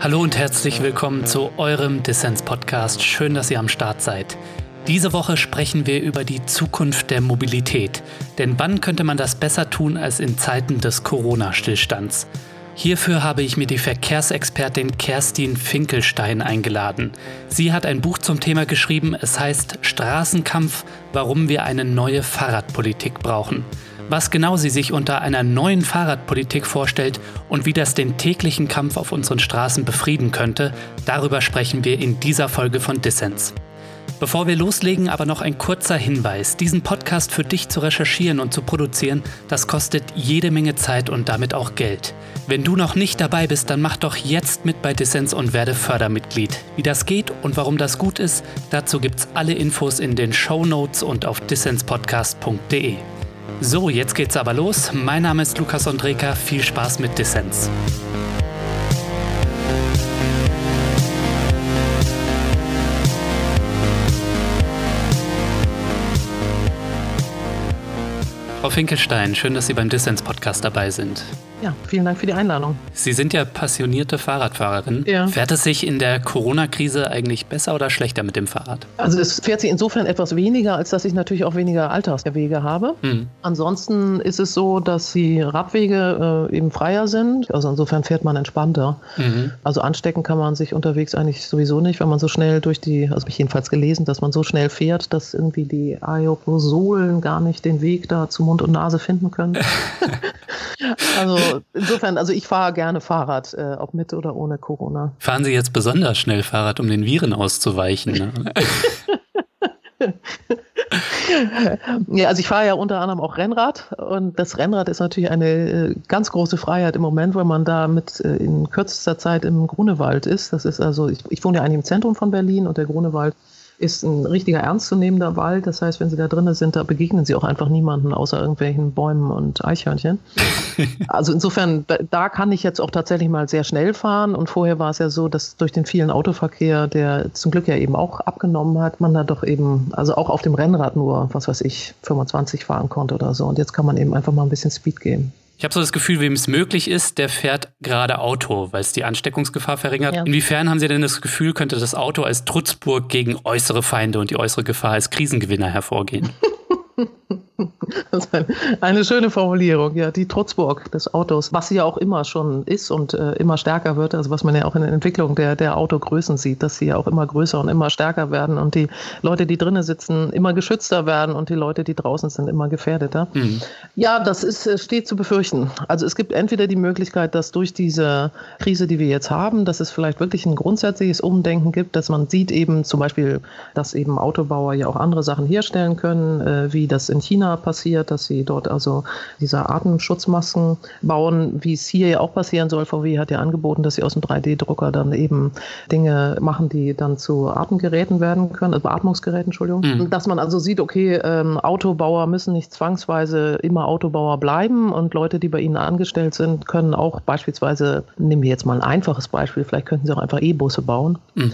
Hallo und herzlich willkommen zu eurem Dissens-Podcast. Schön, dass ihr am Start seid. Diese Woche sprechen wir über die Zukunft der Mobilität. Denn wann könnte man das besser tun als in Zeiten des Corona-Stillstands? Hierfür habe ich mir die Verkehrsexpertin Kerstin Finkelstein eingeladen. Sie hat ein Buch zum Thema geschrieben, es heißt Straßenkampf, warum wir eine neue Fahrradpolitik brauchen. Was genau sie sich unter einer neuen Fahrradpolitik vorstellt und wie das den täglichen Kampf auf unseren Straßen befrieden könnte, darüber sprechen wir in dieser Folge von Dissens. Bevor wir loslegen, aber noch ein kurzer Hinweis. Diesen Podcast für dich zu recherchieren und zu produzieren, das kostet jede Menge Zeit und damit auch Geld. Wenn du noch nicht dabei bist, dann mach doch jetzt mit bei Dissens und werde Fördermitglied. Wie das geht und warum das gut ist, dazu gibt's alle Infos in den Show Notes und auf dissenspodcast.de. So, jetzt geht's aber los. Mein Name ist Lukas Andreka. Viel Spaß mit Dissens. Frau Finkelstein, schön, dass Sie beim Dissens-Podcast dabei sind. Ja, vielen Dank für die Einladung. Sie sind ja passionierte Fahrradfahrerin. Ja. Fährt es sich in der Corona-Krise eigentlich besser oder schlechter mit dem Fahrrad? Also es fährt sich insofern etwas weniger, als dass ich natürlich auch weniger Alltagswege habe. Hm. Ansonsten ist es so, dass die Radwege äh, eben freier sind. Also insofern fährt man entspannter. Mhm. Also anstecken kann man sich unterwegs eigentlich sowieso nicht, wenn man so schnell durch die, also habe ich jedenfalls gelesen, dass man so schnell fährt, dass irgendwie die Aerosolen gar nicht den Weg da zu Mund und Nase finden können. also insofern, also ich fahre gerne Fahrrad, äh, ob mit oder ohne Corona. Fahren Sie jetzt besonders schnell Fahrrad, um den Viren auszuweichen? Ne? Ja, also ich fahre ja unter anderem auch Rennrad und das Rennrad ist natürlich eine äh, ganz große Freiheit im Moment, weil man da mit äh, in kürzester Zeit im Grunewald ist. Das ist also, ich, ich wohne ja eigentlich im Zentrum von Berlin und der Grunewald ist ein richtiger ernstzunehmender Wald. Das heißt, wenn Sie da drinnen sind, da begegnen Sie auch einfach niemanden außer irgendwelchen Bäumen und Eichhörnchen. also insofern, da, da kann ich jetzt auch tatsächlich mal sehr schnell fahren. Und vorher war es ja so, dass durch den vielen Autoverkehr, der zum Glück ja eben auch abgenommen hat, man da doch eben, also auch auf dem Rennrad nur, was weiß ich, 25 fahren konnte oder so. Und jetzt kann man eben einfach mal ein bisschen Speed geben. Ich habe so das Gefühl, wem es möglich ist, der fährt gerade Auto, weil es die Ansteckungsgefahr verringert. Ja. Inwiefern haben Sie denn das Gefühl, könnte das Auto als Trutzburg gegen äußere Feinde und die äußere Gefahr als Krisengewinner hervorgehen? Das ist eine, schöne Formulierung, ja, die Trutzburg des Autos, was sie ja auch immer schon ist und äh, immer stärker wird, also was man ja auch in der Entwicklung der, der Autogrößen sieht, dass sie ja auch immer größer und immer stärker werden und die Leute, die drinnen sitzen, immer geschützter werden und die Leute, die draußen sind, immer gefährdeter. Mhm. Ja, das ist, äh, steht zu befürchten. Also es gibt entweder die Möglichkeit, dass durch diese Krise, die wir jetzt haben, dass es vielleicht wirklich ein grundsätzliches Umdenken gibt, dass man sieht eben zum Beispiel, dass eben Autobauer ja auch andere Sachen herstellen können, äh, wie das in China passiert, dass sie dort also diese Atemschutzmasken bauen, wie es hier ja auch passieren soll. VW hat ja angeboten, dass sie aus dem 3D-Drucker dann eben Dinge machen, die dann zu Atemgeräten werden können, also Beatmungsgeräten, Entschuldigung. Mhm. Dass man also sieht, okay, ähm, Autobauer müssen nicht zwangsweise immer Autobauer bleiben und Leute, die bei ihnen angestellt sind, können auch beispielsweise, nehmen wir jetzt mal ein einfaches Beispiel, vielleicht könnten sie auch einfach E-Busse bauen. Mhm.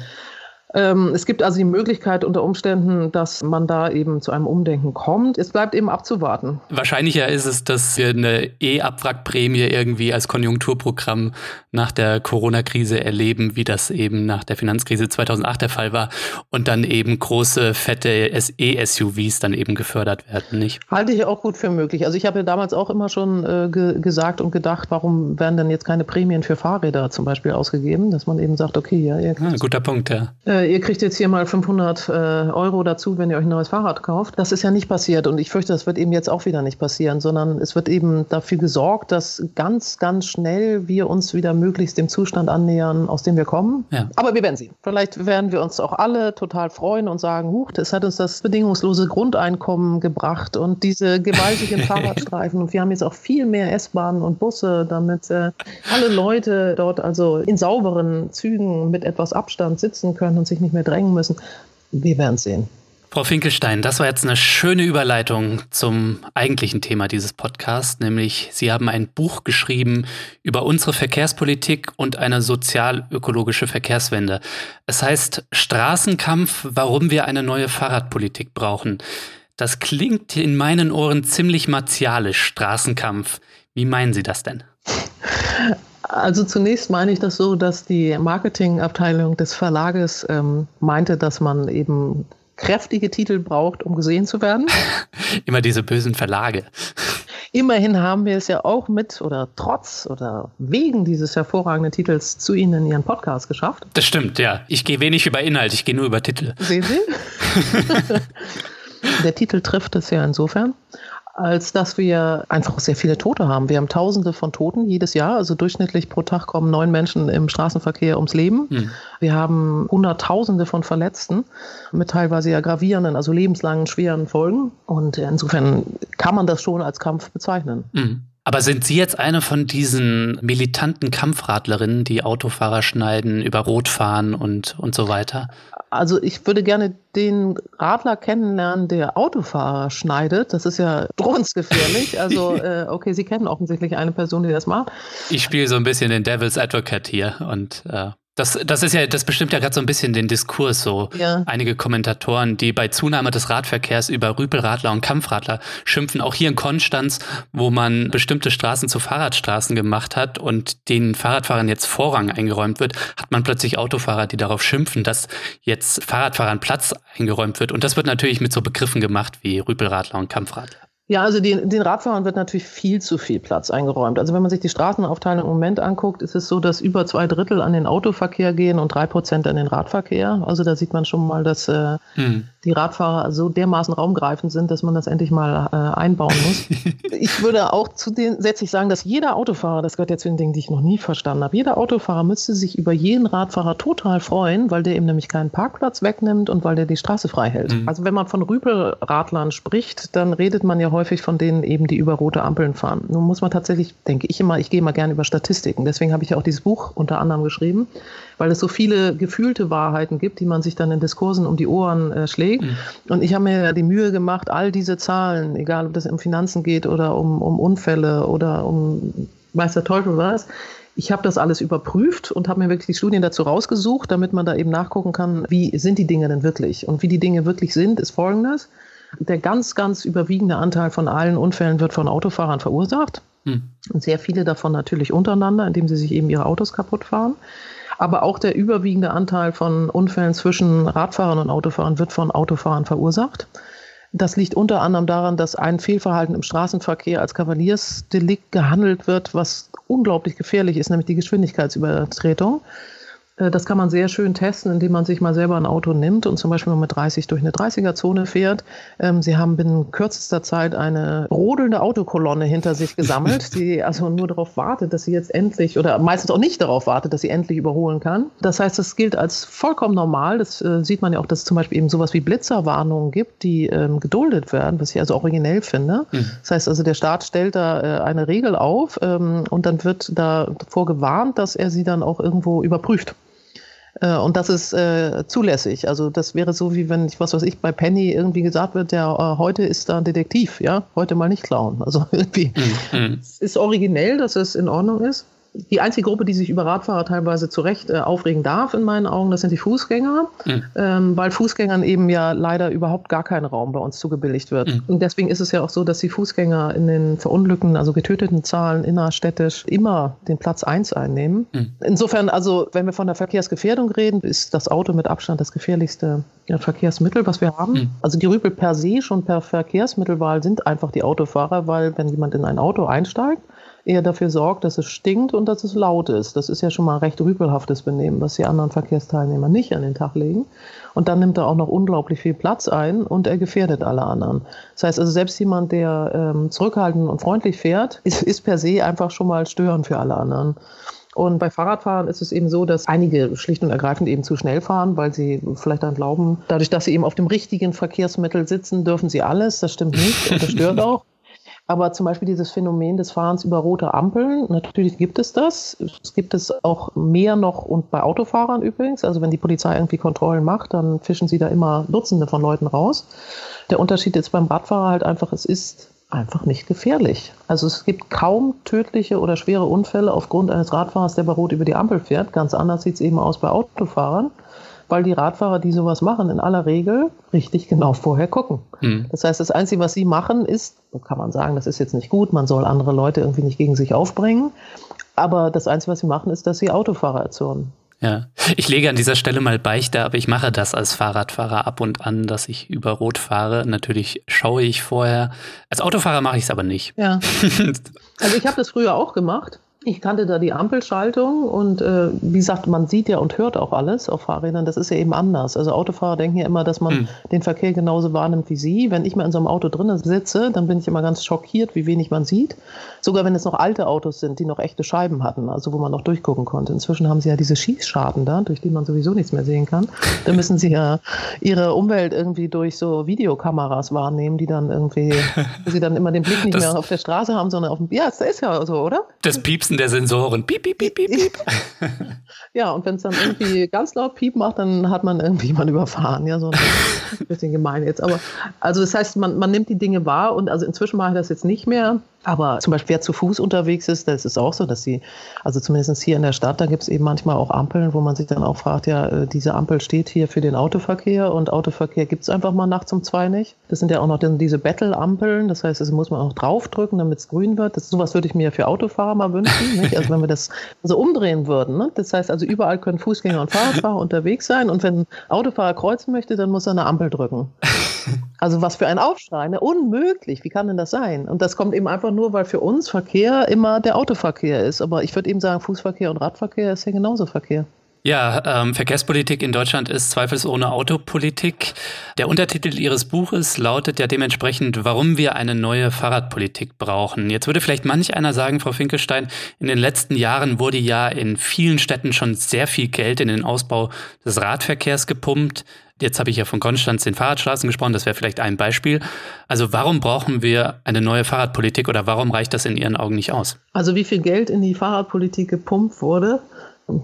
Ähm, es gibt also die Möglichkeit unter Umständen, dass man da eben zu einem Umdenken kommt. Es bleibt eben abzuwarten. Wahrscheinlicher ist es, dass wir eine E-Abwrackprämie irgendwie als Konjunkturprogramm nach der Corona-Krise erleben, wie das eben nach der Finanzkrise 2008 der Fall war und dann eben große, fette E-SUVs dann eben gefördert werden, nicht? Halte ich auch gut für möglich. Also ich habe ja damals auch immer schon äh, ge gesagt und gedacht, warum werden denn jetzt keine Prämien für Fahrräder zum Beispiel ausgegeben, dass man eben sagt, okay, ja, ihr Ah, guter Punkt, ja. Äh, ihr kriegt jetzt hier mal 500 äh, Euro dazu, wenn ihr euch ein neues Fahrrad kauft. Das ist ja nicht passiert und ich fürchte, das wird eben jetzt auch wieder nicht passieren, sondern es wird eben dafür gesorgt, dass ganz, ganz schnell wir uns wieder möglichst dem Zustand annähern, aus dem wir kommen. Ja. Aber wir werden sehen. Vielleicht werden wir uns auch alle total freuen und sagen, huch, das hat uns das bedingungslose Grundeinkommen gebracht und diese gewaltigen Fahrradstreifen und wir haben jetzt auch viel mehr S-Bahnen und Busse, damit äh, alle Leute dort also in sauberen Zügen mit etwas Abstand sitzen können und sich nicht mehr drängen müssen. Wir werden sehen. Frau Finkelstein, das war jetzt eine schöne Überleitung zum eigentlichen Thema dieses Podcasts, nämlich Sie haben ein Buch geschrieben über unsere Verkehrspolitik und eine sozial-ökologische Verkehrswende. Es heißt Straßenkampf, warum wir eine neue Fahrradpolitik brauchen. Das klingt in meinen Ohren ziemlich martialisch, Straßenkampf. Wie meinen Sie das denn? Also zunächst meine ich das so, dass die Marketingabteilung des Verlages ähm, meinte, dass man eben kräftige Titel braucht, um gesehen zu werden. Immer diese bösen Verlage. Immerhin haben wir es ja auch mit oder trotz oder wegen dieses hervorragenden Titels zu Ihnen in Ihren Podcast geschafft. Das stimmt, ja. Ich gehe wenig über Inhalt, ich gehe nur über Titel. Sehen Sie? Der Titel trifft es ja insofern als dass wir einfach sehr viele Tote haben. Wir haben Tausende von Toten jedes Jahr. Also durchschnittlich pro Tag kommen neun Menschen im Straßenverkehr ums Leben. Mhm. Wir haben Hunderttausende von Verletzten mit teilweise ja gravierenden, also lebenslangen, schweren Folgen. Und insofern kann man das schon als Kampf bezeichnen. Mhm. Aber sind Sie jetzt eine von diesen militanten Kampfradlerinnen, die Autofahrer schneiden, über Rot fahren und, und so weiter? Also ich würde gerne den Radler kennenlernen, der Autofahrer schneidet. Das ist ja drohensgefährlich. Also äh, okay, Sie kennen offensichtlich eine Person, die das macht. Ich spiele so ein bisschen den Devil's Advocate hier und äh, das, das ist ja, das bestimmt ja gerade so ein bisschen den Diskurs so. Ja. Einige Kommentatoren, die bei Zunahme des Radverkehrs über Rüpelradler und Kampfradler schimpfen, auch hier in Konstanz, wo man bestimmte Straßen zu Fahrradstraßen gemacht hat und den Fahrradfahrern jetzt Vorrang eingeräumt wird, hat man plötzlich Autofahrer, die darauf schimpfen, dass jetzt Fahrradfahrern Platz eingeräumt wird. Und das wird natürlich mit so Begriffen gemacht wie Rüpelradler und Kampfradler. Ja, also den, den Radfahrern wird natürlich viel zu viel Platz eingeräumt. Also wenn man sich die Straßenaufteilung im Moment anguckt, ist es so, dass über zwei Drittel an den Autoverkehr gehen und drei Prozent an den Radverkehr. Also da sieht man schon mal, dass äh, hm die Radfahrer so dermaßen raumgreifend sind, dass man das endlich mal äh, einbauen muss. ich würde auch zusätzlich sagen, dass jeder Autofahrer, das gehört ja zu den Dingen, die ich noch nie verstanden habe, jeder Autofahrer müsste sich über jeden Radfahrer total freuen, weil der ihm nämlich keinen Parkplatz wegnimmt und weil der die Straße frei hält. Mhm. Also wenn man von Rüpelradlern spricht, dann redet man ja häufig von denen eben, die über rote Ampeln fahren. Nun muss man tatsächlich, denke ich immer, ich gehe mal gerne über Statistiken. Deswegen habe ich ja auch dieses Buch unter anderem geschrieben, weil es so viele gefühlte Wahrheiten gibt, die man sich dann in Diskursen um die Ohren äh, schlägt. Mhm. Und ich habe mir die Mühe gemacht, all diese Zahlen, egal ob das um Finanzen geht oder um, um Unfälle oder um weiß der Teufel was, ich habe das alles überprüft und habe mir wirklich die Studien dazu rausgesucht, damit man da eben nachgucken kann, wie sind die Dinge denn wirklich. Und wie die Dinge wirklich sind, ist folgendes. Der ganz, ganz überwiegende Anteil von allen Unfällen wird von Autofahrern verursacht. Hm. Und sehr viele davon natürlich untereinander, indem sie sich eben ihre Autos kaputt fahren. Aber auch der überwiegende Anteil von Unfällen zwischen Radfahrern und Autofahrern wird von Autofahrern verursacht. Das liegt unter anderem daran, dass ein Fehlverhalten im Straßenverkehr als Kavaliersdelikt gehandelt wird, was unglaublich gefährlich ist, nämlich die Geschwindigkeitsübertretung. Äh, das kann man sehr schön testen, indem man sich mal selber ein Auto nimmt und zum Beispiel mit 30 durch eine 30er-Zone fährt. Ähm, Sie haben binnen kürzester Zeit eine rodelnde Autokolonne hinter sich gesammelt, die also nur darauf wartet, dass sie jetzt endlich oder meistens auch nicht darauf wartet, dass sie endlich überholen kann. Das heißt, das gilt als vollkommen normal. Das äh, sieht man ja auch, dass es zum Beispiel eben sowas wie Blitzerwarnungen gibt, die ähm, geduldet werden, was ich also originell finde. Mhm. Das heißt also, der Staat stellt da äh, eine Regel auf ähm, und dann wird davor gewarnt, dass er sie dann auch irgendwo überprüft. Äh, und das ist äh, zulässig. Also das wäre so, wie wenn ich, was weiß ich, bei Penny irgendwie gesagt wird, ja, äh, heute ist da ein Detektiv, ja, heute mal nicht klauen. Also irgendwie mhm. es ist originell, dass es in Ordnung ist die einzige Gruppe, die sich über Radfahrer teilweise zu Recht äh, aufregen darf, in meinen Augen, das sind die Fußgänger, mhm. ähm, weil Fußgängern eben ja leider überhaupt gar kein Raum bei uns zugebilligt wird. Mhm. Und deswegen ist es ja auch so, dass die Fußgänger in den verunglückten, also getöteten Zahlen innerstädtisch immer den Platz 1 einnehmen. Mhm. Insofern, also wenn wir von der Verkehrsgefährdung reden, ist das Auto mit Abstand das gefährlichste Verkehrsmittel, was wir haben. Mhm. Also die Rüpel per se schon per Verkehrsmittelwahl sind einfach die Autofahrer, weil wenn jemand in ein Auto einsteigt, er dafür sorgt, dass es stinkt und dass es laut ist. Das ist ja schon mal ein recht rüpelhaftes Benehmen, was die anderen Verkehrsteilnehmer nicht an den Tag legen. Und dann nimmt er auch noch unglaublich viel Platz ein und er gefährdet alle anderen. Das heißt also, selbst jemand, der ähm, zurückhaltend und freundlich fährt, ist, ist per se einfach schon mal störend für alle anderen. Und bei Fahrradfahren ist es eben so, dass einige schlicht und ergreifend eben zu schnell fahren, weil sie vielleicht dann glauben, dadurch, dass sie eben auf dem richtigen Verkehrsmittel sitzen, dürfen sie alles. Das stimmt nicht und das stört auch. Aber zum Beispiel dieses Phänomen des Fahrens über rote Ampeln, natürlich gibt es das. Es gibt es auch mehr noch und bei Autofahrern übrigens. Also wenn die Polizei irgendwie Kontrollen macht, dann fischen sie da immer Dutzende von Leuten raus. Der Unterschied ist beim Radfahrer halt einfach, es ist einfach nicht gefährlich. Also es gibt kaum tödliche oder schwere Unfälle aufgrund eines Radfahrers, der bei Rot über die Ampel fährt. Ganz anders sieht es eben aus bei Autofahrern weil die Radfahrer, die sowas machen, in aller Regel richtig genau vorher gucken. Mhm. Das heißt, das Einzige, was sie machen, ist, kann man sagen, das ist jetzt nicht gut, man soll andere Leute irgendwie nicht gegen sich aufbringen. Aber das Einzige, was sie machen, ist, dass sie Autofahrer erzürnen. Ja, ich lege an dieser Stelle mal Beichte, aber ich mache das als Fahrradfahrer ab und an, dass ich über Rot fahre. Natürlich schaue ich vorher. Als Autofahrer mache ich es aber nicht. Ja. Also ich habe das früher auch gemacht. Ich kannte da die Ampelschaltung und äh, wie gesagt, man sieht ja und hört auch alles auf Fahrrädern. Das ist ja eben anders. Also Autofahrer denken ja immer, dass man hm. den Verkehr genauso wahrnimmt wie sie. Wenn ich mal in so einem Auto drinnen sitze, dann bin ich immer ganz schockiert, wie wenig man sieht. Sogar wenn es noch alte Autos sind, die noch echte Scheiben hatten, also wo man noch durchgucken konnte. Inzwischen haben sie ja diese Schießscharten da, durch die man sowieso nichts mehr sehen kann. Da müssen sie ja ihre Umwelt irgendwie durch so Videokameras wahrnehmen, die dann irgendwie, wo sie dann immer den Blick nicht das, mehr auf der Straße haben, sondern auf dem. Ja, das ist ja so, oder? Das Piepsen der Sensoren. Piep, piep, piep, piep, piep. ja, und wenn es dann irgendwie ganz laut Piep macht, dann hat man irgendwie jemanden überfahren. Ja, so ein bisschen gemein jetzt. Aber also das heißt, man, man nimmt die Dinge wahr und also inzwischen mache ich das jetzt nicht mehr. Aber zum Beispiel, wer zu Fuß unterwegs ist, das ist auch so, dass sie, also zumindest hier in der Stadt, da gibt es eben manchmal auch Ampeln, wo man sich dann auch fragt, ja, äh, diese Ampel steht hier für den Autoverkehr und Autoverkehr gibt es einfach mal nachts um zwei nicht. Das sind ja auch noch diese Battle-Ampeln, das heißt, das muss man auch draufdrücken, damit es grün wird. Das, sowas würde ich mir für Autofahrer mal wünschen, nicht? also wenn wir das so umdrehen würden. Ne? Das heißt also, überall können Fußgänger und Fahrradfahrer unterwegs sein und wenn ein Autofahrer kreuzen möchte, dann muss er eine Ampel drücken. Also was für ein Aufschrei, ne? unmöglich, wie kann denn das sein? Und das kommt eben einfach nur, weil für uns Verkehr immer der Autoverkehr ist. Aber ich würde eben sagen, Fußverkehr und Radverkehr ist ja genauso Verkehr. Ja, ähm, Verkehrspolitik in Deutschland ist zweifelsohne Autopolitik. Der Untertitel Ihres Buches lautet ja dementsprechend, warum wir eine neue Fahrradpolitik brauchen. Jetzt würde vielleicht manch einer sagen, Frau Finkelstein, in den letzten Jahren wurde ja in vielen Städten schon sehr viel Geld in den Ausbau des Radverkehrs gepumpt. Jetzt habe ich ja von Konstanz den Fahrradstraßen gesprochen, das wäre vielleicht ein Beispiel. Also warum brauchen wir eine neue Fahrradpolitik oder warum reicht das in Ihren Augen nicht aus? Also wie viel Geld in die Fahrradpolitik gepumpt wurde?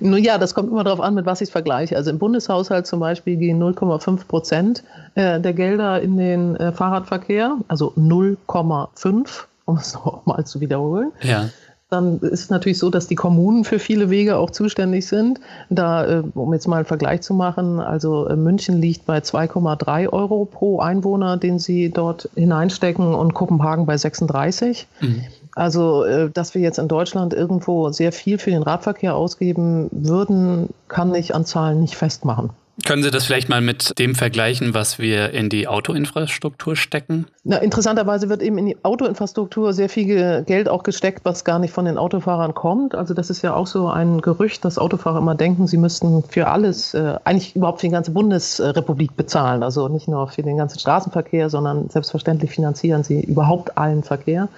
Nun ja, das kommt immer darauf an, mit was ich es vergleiche. Also im Bundeshaushalt zum Beispiel gehen 0,5 Prozent äh, der Gelder in den äh, Fahrradverkehr, also 0,5, um es nochmal zu wiederholen. Ja dann ist es natürlich so, dass die Kommunen für viele Wege auch zuständig sind. Da, äh, um jetzt mal einen Vergleich zu machen, also äh, München liegt bei 2,3 Euro pro Einwohner, den sie dort hineinstecken und Kopenhagen bei 36. Mhm. Also, äh, dass wir jetzt in Deutschland irgendwo sehr viel für den Radverkehr ausgeben würden, kann ich an Zahlen nicht festmachen. Können Sie das vielleicht mal mit dem vergleichen, was wir in die Autoinfrastruktur stecken? Na, interessanterweise wird eben in die Autoinfrastruktur sehr viel Geld auch gesteckt, was gar nicht von den Autofahrern kommt. Also das ist ja auch so ein Gerücht, dass Autofahrer immer denken, sie müssten für alles, äh, eigentlich überhaupt für die ganze Bundesrepublik bezahlen. Also nicht nur für den ganzen Straßenverkehr, sondern selbstverständlich finanzieren sie überhaupt allen Verkehr.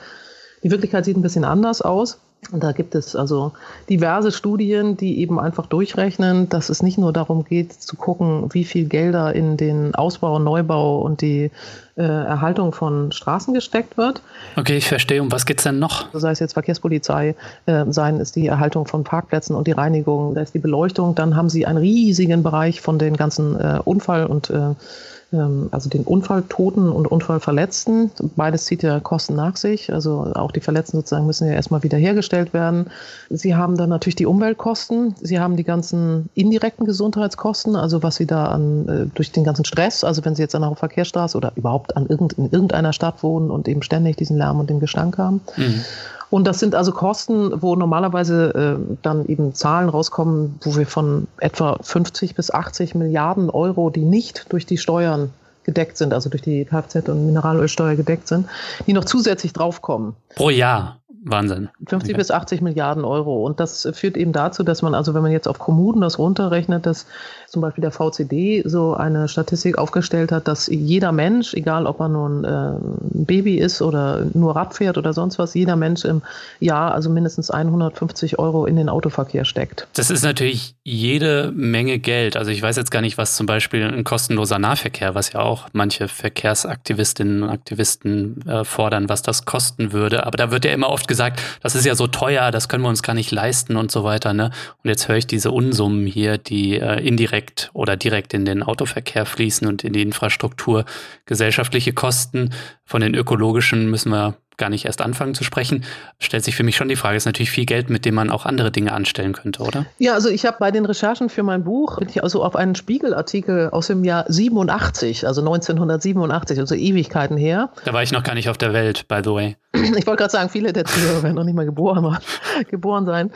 Die Wirklichkeit sieht ein bisschen anders aus. Und da gibt es also diverse Studien, die eben einfach durchrechnen, dass es nicht nur darum geht, zu gucken, wie viel Gelder in den Ausbau, Neubau und die äh, Erhaltung von Straßen gesteckt wird. Okay, ich verstehe. Um was geht es denn noch? Sei es jetzt Verkehrspolizei, äh, seien es die Erhaltung von Parkplätzen und die Reinigung, da ist die Beleuchtung. Dann haben sie einen riesigen Bereich von den ganzen äh, Unfall- und äh, also den Unfalltoten und Unfallverletzten. Beides zieht ja Kosten nach sich. Also auch die Verletzten sozusagen müssen ja erstmal wiederhergestellt werden. Sie haben dann natürlich die Umweltkosten. Sie haben die ganzen indirekten Gesundheitskosten, also was Sie da an, äh, durch den ganzen Stress, also wenn Sie jetzt an einer Verkehrsstraße oder überhaupt an irgend, in irgendeiner Stadt wohnen und eben ständig diesen Lärm und den Gestank haben. Mhm. Und das sind also Kosten, wo normalerweise äh, dann eben Zahlen rauskommen, wo wir von etwa 50 bis 80 Milliarden Euro, die nicht durch die Steuern gedeckt sind, also durch die Kfz- und Mineralölsteuer gedeckt sind, die noch zusätzlich draufkommen. Pro Jahr. Wahnsinn. 50 okay. bis 80 Milliarden Euro. Und das führt eben dazu, dass man, also wenn man jetzt auf Kommunen das runterrechnet, dass zum Beispiel der VCD so eine Statistik aufgestellt hat, dass jeder Mensch, egal ob er nun äh, ein Baby ist oder nur Rad fährt oder sonst was, jeder Mensch im Jahr also mindestens 150 Euro in den Autoverkehr steckt. Das ist natürlich jede Menge Geld. Also ich weiß jetzt gar nicht, was zum Beispiel ein kostenloser Nahverkehr, was ja auch manche Verkehrsaktivistinnen und Aktivisten äh, fordern, was das kosten würde. Aber da wird ja immer oft gesagt, das ist ja so teuer, das können wir uns gar nicht leisten und so weiter. Ne? Und jetzt höre ich diese Unsummen hier, die äh, indirekt oder direkt in den Autoverkehr fließen und in die Infrastruktur. Gesellschaftliche Kosten von den ökologischen müssen wir gar nicht erst anfangen zu sprechen, stellt sich für mich schon die Frage, ist natürlich viel Geld, mit dem man auch andere Dinge anstellen könnte, oder? Ja, also ich habe bei den Recherchen für mein Buch, bin ich also auf einen Spiegelartikel aus dem Jahr 87, also 1987, also Ewigkeiten her. Da war ich noch gar nicht auf der Welt, by the way. ich wollte gerade sagen, viele der Zuhörer werden noch nicht mal geboren, geboren sein.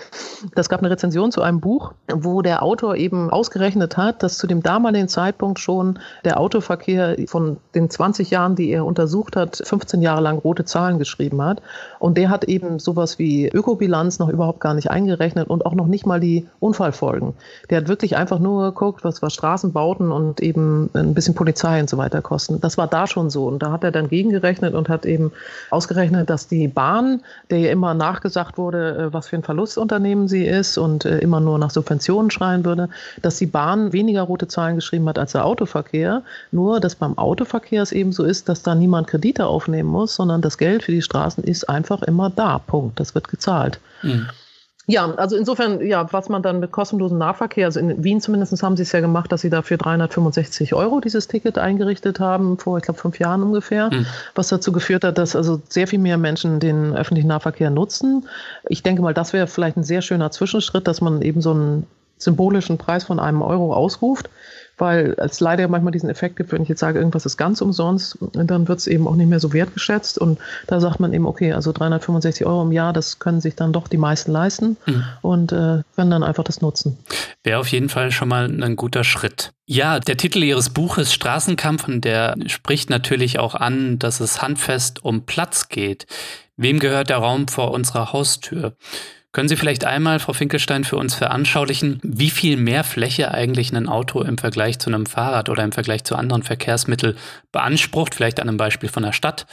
Das gab eine Rezension zu einem Buch, wo der Autor eben ausgerechnet hat, dass zu dem damaligen Zeitpunkt schon der Autoverkehr von den 20 Jahren, die er untersucht hat, 15 Jahre lang rote Zahlen geschrieben hat. Und der hat eben sowas wie Ökobilanz noch überhaupt gar nicht eingerechnet und auch noch nicht mal die Unfallfolgen. Der hat wirklich einfach nur geguckt, was, was Straßenbauten und eben ein bisschen Polizei und so weiter kosten. Das war da schon so. Und da hat er dann gegengerechnet und hat eben ausgerechnet, dass die Bahn, der ja immer nachgesagt wurde, äh, was für ein Verlustunternehmen sie ist und äh, immer nur nach Subventionen schreien würde, dass die Bahn weniger rote Zahlen geschrieben hat als der Autoverkehr. Nur, dass beim Autoverkehr es eben so ist, dass da niemand Kredite aufnehmen muss, sondern das Geld für die Straßen ist einfach immer da. Punkt. Das wird gezahlt. Mhm. Ja, also insofern, ja, was man dann mit kostenlosem Nahverkehr, also in Wien zumindest haben sie es ja gemacht, dass sie dafür 365 Euro dieses Ticket eingerichtet haben, vor, ich glaube, fünf Jahren ungefähr, mhm. was dazu geführt hat, dass also sehr viel mehr Menschen den öffentlichen Nahverkehr nutzen. Ich denke mal, das wäre vielleicht ein sehr schöner Zwischenschritt, dass man eben so einen symbolischen Preis von einem Euro ausruft weil es leider manchmal diesen Effekt gibt, wenn ich jetzt sage, irgendwas ist ganz umsonst, dann wird es eben auch nicht mehr so wertgeschätzt und da sagt man eben, okay, also 365 Euro im Jahr, das können sich dann doch die meisten leisten mhm. und äh, können dann einfach das nutzen. Wäre auf jeden Fall schon mal ein guter Schritt. Ja, der Titel Ihres Buches Straßenkampf, und der spricht natürlich auch an, dass es handfest um Platz geht. Wem gehört der Raum vor unserer Haustür? Können Sie vielleicht einmal, Frau Finkelstein, für uns veranschaulichen, wie viel mehr Fläche eigentlich ein Auto im Vergleich zu einem Fahrrad oder im Vergleich zu anderen Verkehrsmitteln beansprucht, vielleicht an einem Beispiel von der Stadt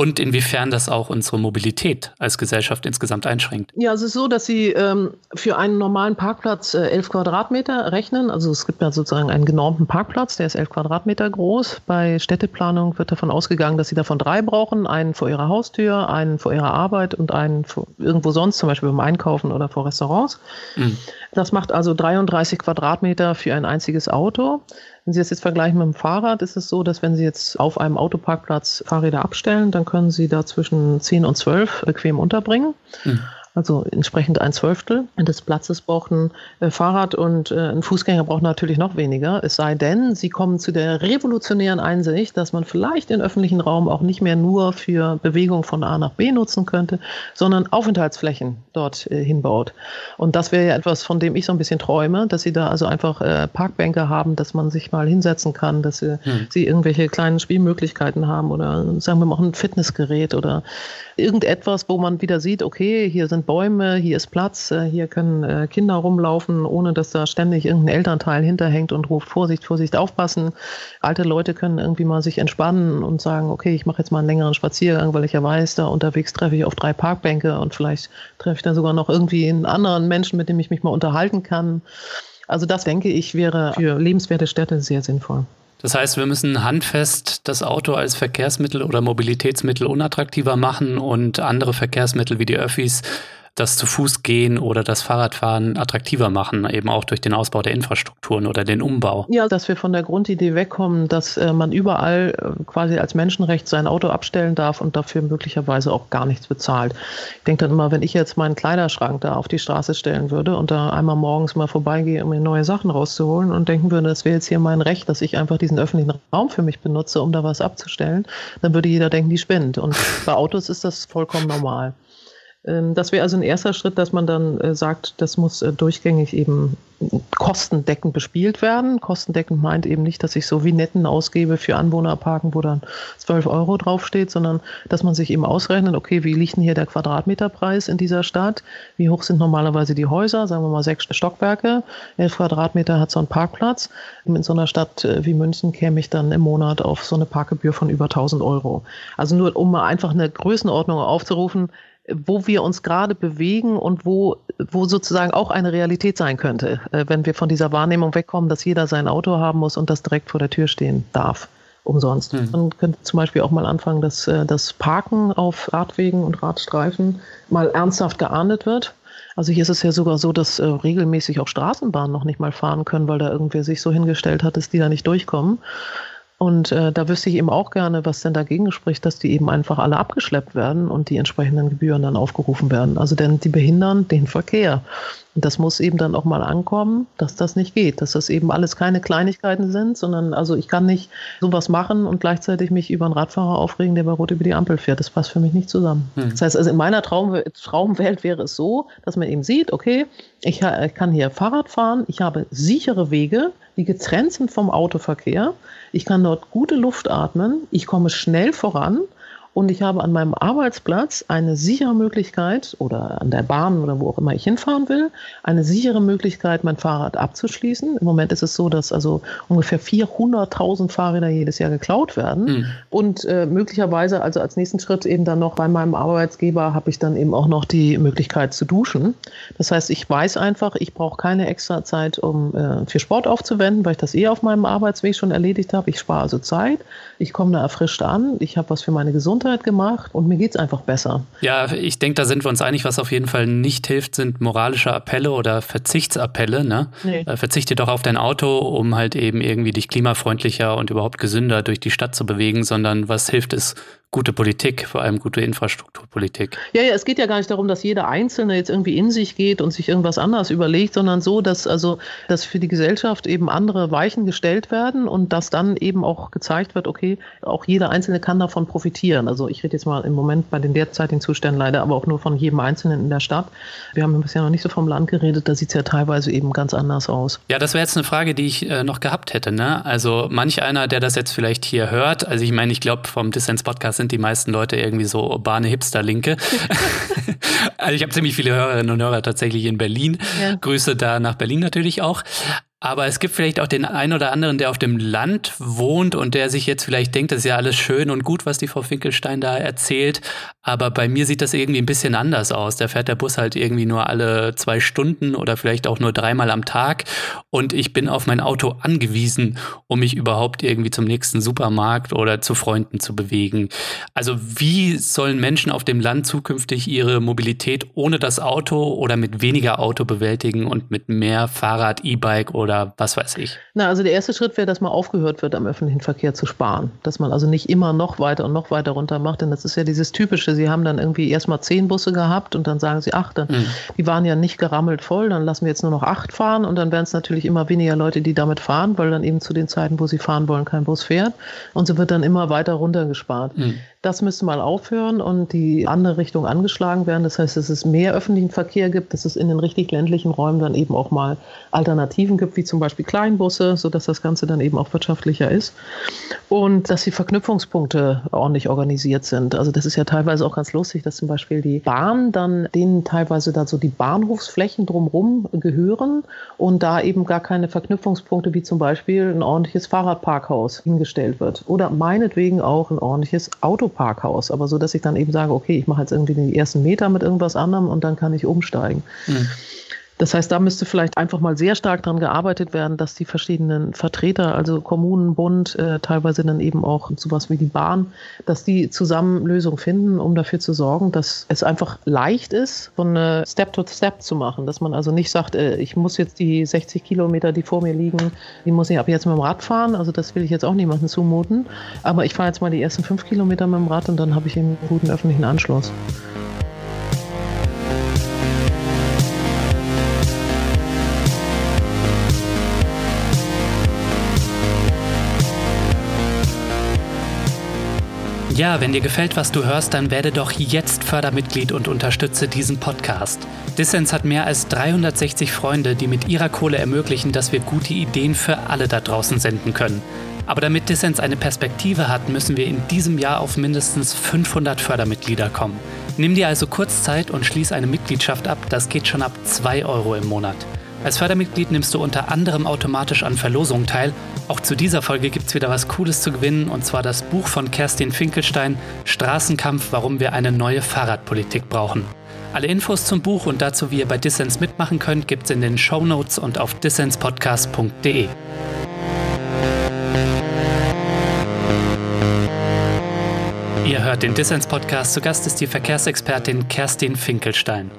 und inwiefern das auch unsere Mobilität als Gesellschaft insgesamt einschränkt. Ja, es ist so, dass Sie ähm, für einen normalen Parkplatz äh, 11 Quadratmeter rechnen. Also es gibt ja sozusagen einen genormten Parkplatz, der ist 11 Quadratmeter groß. Bei Städteplanung wird davon ausgegangen, dass Sie davon drei brauchen. Einen vor Ihrer Haustür, einen vor Ihrer Arbeit und einen irgendwo sonst, zum Beispiel beim Einkaufen oder vor Restaurants. Mhm. Das macht also 33 Quadratmeter für ein einziges Auto. Wenn Sie das jetzt vergleichen mit dem Fahrrad, ist es so, dass wenn Sie jetzt auf einem Autoparkplatz Fahrräder abstellen, dann können Sie da zwischen 10 und 12 bequem unterbringen. Mhm also entsprechend ein Zwölftel des Platzes braucht ein äh, Fahrrad und äh, ein Fußgänger braucht natürlich noch weniger. Es sei denn, sie kommen zu der revolutionären Einsicht, dass man vielleicht den öffentlichen Raum auch nicht mehr nur für Bewegung von A nach B nutzen könnte, sondern Aufenthaltsflächen dort äh, hinbaut. Und das wäre ja etwas, von dem ich so ein bisschen träume, dass sie da also einfach Parkbänke haben, dass man sich mal hinsetzen kann, dass sie, hm. sie irgendwelche kleinen Spielmöglichkeiten haben oder sagen wir mal ein Fitnessgerät oder irgendetwas, wo man wieder sieht, okay, hier sind Bäume, hier ist Platz, äh, hier können äh, Kinder rumlaufen, ohne dass da ständig irgendein Elternteil hinterhängt und ruft Vorsicht, Vorsicht, aufpassen. Alte Leute können irgendwie mal sich entspannen und sagen, okay, ich mache jetzt mal einen längeren Spaziergang, weil ich ja weiß, da unterwegs treffe ich auf drei Parkbänke und vielleicht treffe ich dann sogar noch irgendwie einen anderen Menschen, mit dem ich mich mal unterhalten kann. Also das denke ich wäre für lebenswerte Städte sehr sinnvoll. Das heißt, wir müssen handfest das Auto als Verkehrsmittel oder Mobilitätsmittel unattraktiver machen und andere Verkehrsmittel wie die Öffis das zu Fuß gehen oder das Fahrradfahren attraktiver machen, eben auch durch den Ausbau der Infrastrukturen oder den Umbau. Ja, dass wir von der Grundidee wegkommen, dass äh, man überall äh, quasi als Menschenrecht sein Auto abstellen darf und dafür möglicherweise auch gar nichts bezahlt. Ich denke dann immer, wenn ich jetzt meinen Kleiderschrank da auf die Straße stellen würde und da einmal morgens mal vorbeigehe, um mir neue Sachen rauszuholen und denken würde, das wäre jetzt hier mein Recht, dass ich einfach diesen öffentlichen Raum für mich benutze, um da was abzustellen, dann würde jeder denken, die spinnt. Und bei Autos ist das vollkommen normal. Ähm, das wäre also ein erster Schritt, dass man dann äh, sagt, das muss äh, durchgängig eben kostendeckend bespielt werden. Kostendeckend meint eben nicht, dass ich so Vignetten ausgebe für Anwohnerparken, wo dann 12 Euro draufsteht, sondern dass man sich eben ausrechnet, okay, wie liegt denn hier der Quadratmeterpreis in dieser Stadt? Wie hoch sind normalerweise die Häuser? Sagen wir mal sechs Stockwerke. 11 Quadratmeter hat so ein Parkplatz. In so einer Stadt äh, wie München käme ich dann im Monat auf so eine Parkgebühr von über 1000 Euro. Also nur um mal einfach eine Größenordnung aufzurufen, wo wir uns gerade bewegen und wo, wo sozusagen auch eine Realität sein könnte, äh, wenn wir von dieser Wahrnehmung wegkommen, dass jeder sein Auto haben muss und das direkt vor der Tür stehen darf. Umsonst. Mhm. Man könnte zum Beispiel auch mal anfangen, dass äh, das Parken auf Radwegen und Radstreifen mal ernsthaft geahndet wird. Also hier ist es ja sogar so, dass äh, regelmäßig auch Straßenbahnen noch nicht mal fahren können, weil da irgendwer sich so hingestellt hat, dass die da nicht durchkommen. Und äh, da wüsste ich eben auch gerne, was denn dagegen spricht, dass die eben einfach alle abgeschleppt werden und die entsprechenden Gebühren dann aufgerufen werden. Also denn die behindern den Verkehr. Und das muss eben dann auch mal ankommen, dass das nicht geht, dass das eben alles keine Kleinigkeiten sind, sondern also ich kann nicht sowas machen und gleichzeitig mich über einen Radfahrer aufregen, der bei Rot über die Ampel fährt. Das passt für mich nicht zusammen. Hm. Das heißt, also in meiner Traum Traumwelt wäre es so, dass man eben sieht, okay, ich, ich kann hier Fahrrad fahren, ich habe sichere Wege, die getrennt sind vom Autoverkehr. Ich kann dort gute Luft atmen, ich komme schnell voran und ich habe an meinem Arbeitsplatz eine sichere Möglichkeit oder an der Bahn oder wo auch immer ich hinfahren will, eine sichere Möglichkeit, mein Fahrrad abzuschließen. Im Moment ist es so, dass also ungefähr 400.000 Fahrräder jedes Jahr geklaut werden mhm. und äh, möglicherweise also als nächsten Schritt eben dann noch bei meinem Arbeitsgeber habe ich dann eben auch noch die Möglichkeit zu duschen. Das heißt, ich weiß einfach, ich brauche keine extra Zeit, um äh, für Sport aufzuwenden, weil ich das eh auf meinem Arbeitsweg schon erledigt habe. Ich spare also Zeit, ich komme da erfrischt an, ich habe was für meine Gesundheit Gesundheit gemacht und mir geht es einfach besser. Ja, ich denke, da sind wir uns einig, was auf jeden Fall nicht hilft, sind moralische Appelle oder Verzichtsappelle. Ne? Nee. Äh, verzichte doch auf dein Auto, um halt eben irgendwie dich klimafreundlicher und überhaupt gesünder durch die Stadt zu bewegen, sondern was hilft es, gute Politik, vor allem gute Infrastrukturpolitik. Ja, ja, es geht ja gar nicht darum, dass jeder Einzelne jetzt irgendwie in sich geht und sich irgendwas anderes überlegt, sondern so, dass also, dass für die Gesellschaft eben andere Weichen gestellt werden und dass dann eben auch gezeigt wird, okay, auch jeder Einzelne kann davon profitieren. Also ich rede jetzt mal im Moment bei den derzeitigen Zuständen leider, aber auch nur von jedem Einzelnen in der Stadt. Wir haben bisher noch nicht so vom Land geredet, da sieht es ja teilweise eben ganz anders aus. Ja, das wäre jetzt eine Frage, die ich äh, noch gehabt hätte. Ne? Also manch einer, der das jetzt vielleicht hier hört, also ich meine, ich glaube, vom Dissens-Podcast sind die meisten Leute irgendwie so urbane Hipster-Linke. also ich habe ziemlich viele Hörerinnen und Hörer tatsächlich in Berlin. Ja. Grüße da nach Berlin natürlich auch. Aber es gibt vielleicht auch den einen oder anderen, der auf dem Land wohnt und der sich jetzt vielleicht denkt, das ist ja alles schön und gut, was die Frau Finkelstein da erzählt. Aber bei mir sieht das irgendwie ein bisschen anders aus. Da fährt der Bus halt irgendwie nur alle zwei Stunden oder vielleicht auch nur dreimal am Tag. Und ich bin auf mein Auto angewiesen, um mich überhaupt irgendwie zum nächsten Supermarkt oder zu Freunden zu bewegen. Also wie sollen Menschen auf dem Land zukünftig ihre Mobilität ohne das Auto oder mit weniger Auto bewältigen und mit mehr Fahrrad, E-Bike oder oder was weiß ich? Na, also der erste Schritt wäre, dass mal aufgehört wird, am öffentlichen Verkehr zu sparen. Dass man also nicht immer noch weiter und noch weiter runter macht, denn das ist ja dieses Typische. Sie haben dann irgendwie erstmal zehn Busse gehabt und dann sagen sie, ach, dann, mhm. die waren ja nicht gerammelt voll, dann lassen wir jetzt nur noch acht fahren und dann werden es natürlich immer weniger Leute, die damit fahren, weil dann eben zu den Zeiten, wo sie fahren wollen, kein Bus fährt. Und so wird dann immer weiter runtergespart. Mhm. Das müsste mal aufhören und die andere Richtung angeschlagen werden. Das heißt, dass es mehr öffentlichen Verkehr gibt, dass es in den richtig ländlichen Räumen dann eben auch mal Alternativen gibt, wie zum Beispiel Kleinbusse, sodass das Ganze dann eben auch wirtschaftlicher ist. Und dass die Verknüpfungspunkte ordentlich organisiert sind. Also das ist ja teilweise auch ganz lustig, dass zum Beispiel die Bahn dann denen teilweise dann so die Bahnhofsflächen drumherum gehören und da eben gar keine Verknüpfungspunkte wie zum Beispiel ein ordentliches Fahrradparkhaus hingestellt wird. Oder meinetwegen auch ein ordentliches Auto Parkhaus, aber so, dass ich dann eben sage, okay, ich mache jetzt irgendwie die ersten Meter mit irgendwas anderem und dann kann ich umsteigen. Mhm. Das heißt, da müsste vielleicht einfach mal sehr stark daran gearbeitet werden, dass die verschiedenen Vertreter, also Kommunen, Bund, äh, teilweise dann eben auch sowas wie die Bahn, dass die zusammen Lösungen finden, um dafür zu sorgen, dass es einfach leicht ist, so eine Step-to-Step zu machen. Dass man also nicht sagt, äh, ich muss jetzt die 60 Kilometer, die vor mir liegen, die muss ich ab jetzt mit dem Rad fahren. Also das will ich jetzt auch niemandem zumuten. Aber ich fahre jetzt mal die ersten fünf Kilometer mit dem Rad und dann habe ich einen guten öffentlichen Anschluss. Ja, wenn dir gefällt, was du hörst, dann werde doch jetzt Fördermitglied und unterstütze diesen Podcast. Dissens hat mehr als 360 Freunde, die mit ihrer Kohle ermöglichen, dass wir gute Ideen für alle da draußen senden können. Aber damit Dissens eine Perspektive hat, müssen wir in diesem Jahr auf mindestens 500 Fördermitglieder kommen. Nimm dir also kurz Zeit und schließ eine Mitgliedschaft ab, das geht schon ab 2 Euro im Monat. Als Fördermitglied nimmst du unter anderem automatisch an Verlosungen teil. Auch zu dieser Folge gibt es wieder was Cooles zu gewinnen, und zwar das Buch von Kerstin Finkelstein, Straßenkampf, warum wir eine neue Fahrradpolitik brauchen. Alle Infos zum Buch und dazu, wie ihr bei Dissens mitmachen könnt, gibt es in den Show Notes und auf dissenspodcast.de. Ihr hört den Dissens Podcast. Zu Gast ist die Verkehrsexpertin Kerstin Finkelstein.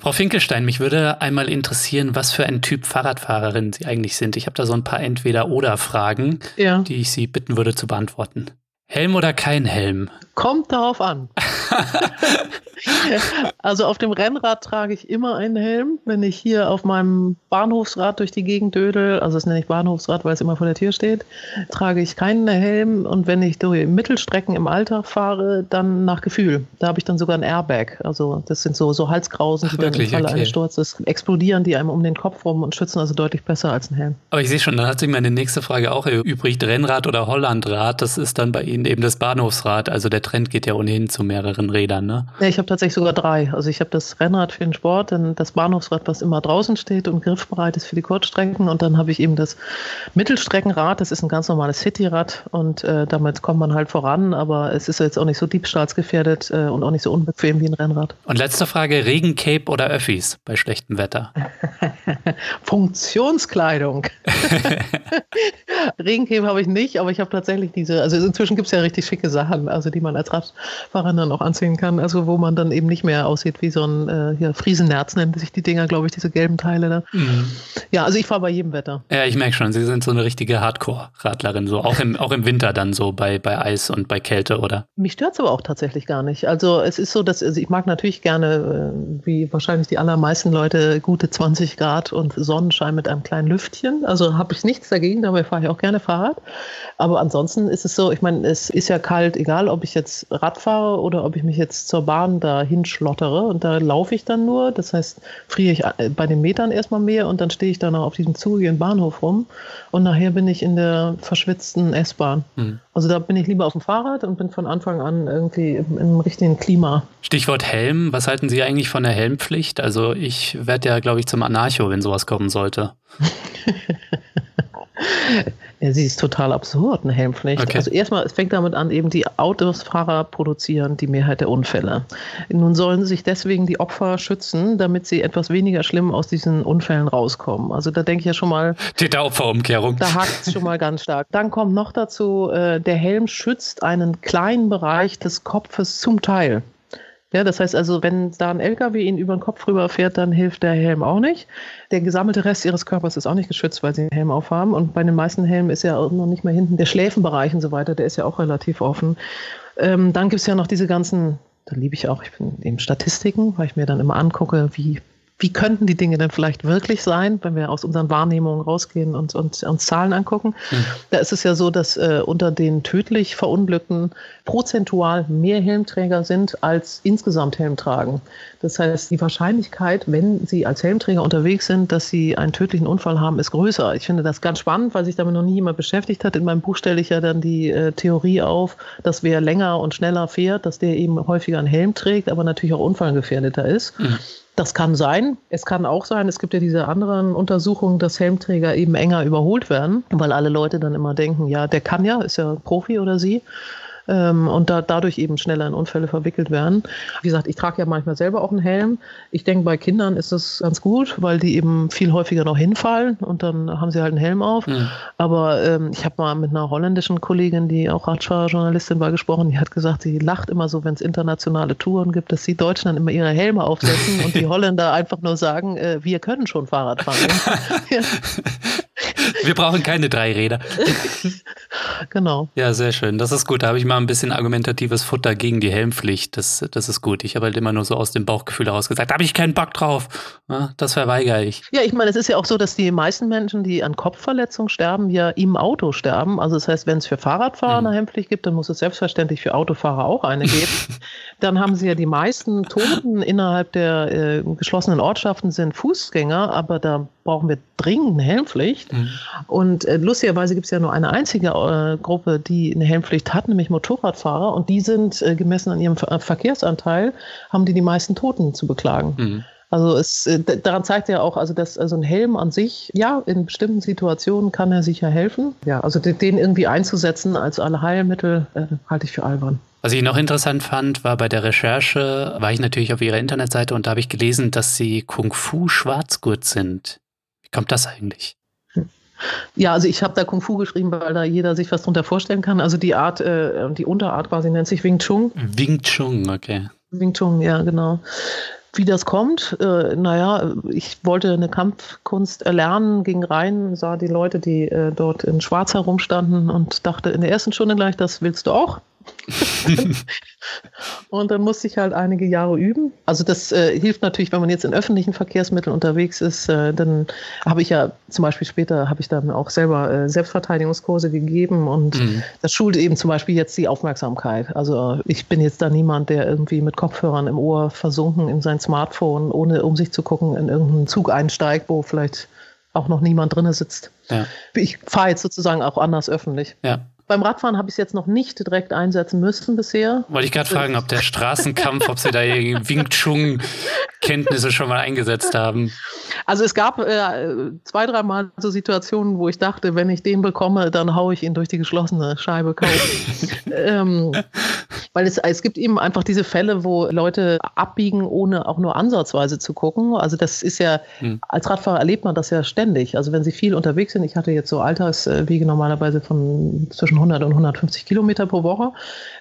Frau Finkelstein, mich würde einmal interessieren, was für ein Typ Fahrradfahrerin Sie eigentlich sind. Ich habe da so ein paar Entweder-Oder-Fragen, ja. die ich Sie bitten würde zu beantworten. Helm oder kein Helm? Kommt darauf an. also auf dem Rennrad trage ich immer einen Helm. Wenn ich hier auf meinem Bahnhofsrad durch die Gegend dödel, also das nenne ich Bahnhofsrad, weil es immer vor der Tür steht, trage ich keinen Helm. Und wenn ich durch Mittelstrecken im Alltag fahre, dann nach Gefühl. Da habe ich dann sogar ein Airbag. Also das sind so, so Halskrausen, die Ach, wirklich? dann im Falle okay. eines Sturzes explodieren, die einem um den Kopf rum und schützen also deutlich besser als ein Helm. Aber ich sehe schon, dann hat sich meine nächste Frage auch übrig. Rennrad oder Hollandrad, das ist dann bei Ihnen eben das Bahnhofsrad. Also der Trend geht ja ohnehin zu mehreren Rädern, ne? Ja, ich habe tatsächlich sogar drei. Also ich habe das Rennrad für den Sport, dann das Bahnhofsrad, was immer draußen steht und griffbereit ist für die Kurzstrecken. Und dann habe ich eben das Mittelstreckenrad, das ist ein ganz normales Cityrad und äh, damit kommt man halt voran, aber es ist jetzt auch nicht so diebstahlsgefährdet äh, und auch nicht so unbequem wie ein Rennrad. Und letzte Frage, Regencape oder Öffis bei schlechtem Wetter? Funktionskleidung. Regencape habe ich nicht, aber ich habe tatsächlich diese, also inzwischen gibt es ja richtig schicke Sachen, also die man als Radfahrer dann auch anziehen kann, also wo man dann eben nicht mehr aussieht wie so ein äh, hier, Friesennerz, nennen sich die Dinger, glaube ich, diese gelben Teile da. Mhm. Ja, also ich fahre bei jedem Wetter. Ja, ich merke schon, Sie sind so eine richtige Hardcore-Radlerin, so auch im, auch im Winter dann so bei, bei Eis und bei Kälte, oder? Mich stört es aber auch tatsächlich gar nicht. Also es ist so, dass also ich mag natürlich gerne, äh, wie wahrscheinlich die allermeisten Leute, gute 20 Grad und Sonnenschein mit einem kleinen Lüftchen. Also habe ich nichts dagegen, dabei fahre ich auch gerne Fahrrad. Aber ansonsten ist es so, ich meine, es ist ja kalt, egal ob ich jetzt Rad fahre oder ob ich mich jetzt zur Bahn da hinschlottere und da laufe ich dann nur. Das heißt, friere ich äh, bei den Metern erstmal mehr und dann stehe ich dann noch auf diesem zugigen Bahnhof rum und nachher bin ich in der verschwitzten S-Bahn. Mhm. Also da bin ich lieber auf dem Fahrrad und bin von Anfang an irgendwie im, im richtigen Klima. Stichwort Helm. Was halten Sie eigentlich von der Helmpflicht? Also ich werde ja, glaube ich, zum Anarcho, wenn sowas kommen sollte. Ja, sie ist total absurd, eine Helmpflicht. Okay. Also erstmal, es fängt damit an, eben die Autosfahrer produzieren die Mehrheit der Unfälle. Nun sollen sich deswegen die Opfer schützen, damit sie etwas weniger schlimm aus diesen Unfällen rauskommen. Also da denke ich ja schon mal. Täter-Opfer-Umkehrung. Da hakt es schon mal ganz stark. Dann kommt noch dazu, äh, der Helm schützt einen kleinen Bereich des Kopfes zum Teil. Ja, das heißt also, wenn da ein LKW ihn über den Kopf rüberfährt, dann hilft der Helm auch nicht. Der gesammelte Rest ihres Körpers ist auch nicht geschützt, weil sie einen Helm aufhaben. Und bei den meisten Helmen ist ja auch noch nicht mal hinten der Schläfenbereich und so weiter, der ist ja auch relativ offen. Ähm, dann gibt es ja noch diese ganzen, da liebe ich auch, ich bin eben Statistiken, weil ich mir dann immer angucke, wie wie könnten die Dinge denn vielleicht wirklich sein, wenn wir aus unseren Wahrnehmungen rausgehen und, und uns Zahlen angucken. Mhm. Da ist es ja so, dass äh, unter den tödlich Verunglückten prozentual mehr Helmträger sind, als insgesamt Helm tragen. Das heißt, die Wahrscheinlichkeit, wenn sie als Helmträger unterwegs sind, dass sie einen tödlichen Unfall haben, ist größer. Ich finde das ganz spannend, weil sich damit noch nie jemand beschäftigt hat. In meinem Buch stelle ich ja dann die äh, Theorie auf, dass wer länger und schneller fährt, dass der eben häufiger einen Helm trägt, aber natürlich auch unfallgefährdeter ist. Mhm. Das kann sein. Es kann auch sein, es gibt ja diese anderen Untersuchungen, dass Helmträger eben enger überholt werden, weil alle Leute dann immer denken, ja, der kann ja, ist ja Profi oder sie ähm, und da, dadurch eben schneller in Unfälle verwickelt werden. Wie gesagt, ich trage ja manchmal selber auch einen Helm. Ich denke, bei Kindern ist das ganz gut, weil die eben viel häufiger noch hinfallen und dann haben sie halt einen Helm auf. Mhm. Aber ähm, ich habe mal mit einer holländischen Kollegin, die auch Radfahrerjournalistin war, gesprochen, die hat gesagt, sie lacht immer so, wenn es internationale Touren gibt, dass die Deutschen dann immer ihre Helme aufsetzen und die Holländer einfach nur sagen, äh, wir können schon Fahrrad fahren. Wir brauchen keine drei Räder. genau. Ja, sehr schön. Das ist gut. Da habe ich mal ein bisschen argumentatives Futter gegen die Helmpflicht. Das, das ist gut. Ich habe halt immer nur so aus dem Bauchgefühl heraus gesagt, da habe ich keinen Bock drauf. Das verweigere ich. Ja, ich meine, es ist ja auch so, dass die meisten Menschen, die an Kopfverletzungen sterben, ja im Auto sterben. Also das heißt, wenn es für Fahrradfahrer mhm. eine Helmpflicht gibt, dann muss es selbstverständlich für Autofahrer auch eine geben. dann haben sie ja die meisten Toten innerhalb der äh, geschlossenen Ortschaften sind Fußgänger, aber da brauchen wir dringend eine Helmpflicht. Mhm. Und äh, lustigerweise gibt es ja nur eine einzige äh, Gruppe, die eine Helmpflicht hat, nämlich Motorradfahrer. Und die sind äh, gemessen an ihrem Ver Verkehrsanteil, haben die die meisten Toten zu beklagen. Mhm. Also es äh, daran zeigt ja auch, also dass also ein Helm an sich, ja, in bestimmten Situationen kann er sicher helfen. Ja, also den irgendwie einzusetzen als Allheilmittel äh, halte ich für albern. Was ich noch interessant fand, war bei der Recherche, war ich natürlich auf ihrer Internetseite und da habe ich gelesen, dass sie Kung Fu Schwarzgurt sind. Wie kommt das eigentlich? Ja, also ich habe da Kung Fu geschrieben, weil da jeder sich was drunter vorstellen kann. Also die Art, äh, die Unterart quasi nennt sich Wing Chun. Wing Chun, okay. Wing Chun, ja, genau. Wie das kommt, äh, naja, ich wollte eine Kampfkunst erlernen, ging rein, sah die Leute, die äh, dort in Schwarz herumstanden und dachte in der ersten Stunde gleich, das willst du auch. und dann musste ich halt einige Jahre üben. Also das äh, hilft natürlich, wenn man jetzt in öffentlichen Verkehrsmitteln unterwegs ist, äh, dann habe ich ja zum Beispiel später habe ich dann auch selber äh, Selbstverteidigungskurse gegeben und mhm. das schult eben zum Beispiel jetzt die Aufmerksamkeit. Also ich bin jetzt da niemand, der irgendwie mit Kopfhörern im Ohr versunken in sein Smartphone, ohne um sich zu gucken, in irgendeinen Zug einsteigt, wo vielleicht auch noch niemand drin sitzt. Ja. Ich fahre jetzt sozusagen auch anders öffentlich. Ja. Beim Radfahren habe ich es jetzt noch nicht direkt einsetzen müssen bisher. Wollte ich gerade fragen, ob der Straßenkampf, ob Sie da Wing Chun Kenntnisse schon mal eingesetzt haben. Also es gab äh, zwei, dreimal so Situationen, wo ich dachte, wenn ich den bekomme, dann haue ich ihn durch die geschlossene Scheibe ähm, weil es, es gibt eben einfach diese Fälle, wo Leute abbiegen, ohne auch nur ansatzweise zu gucken. Also das ist ja, hm. als Radfahrer erlebt man das ja ständig. Also wenn Sie viel unterwegs sind, ich hatte jetzt so Alltagswege normalerweise von zwischen 100 und 150 Kilometer pro Woche.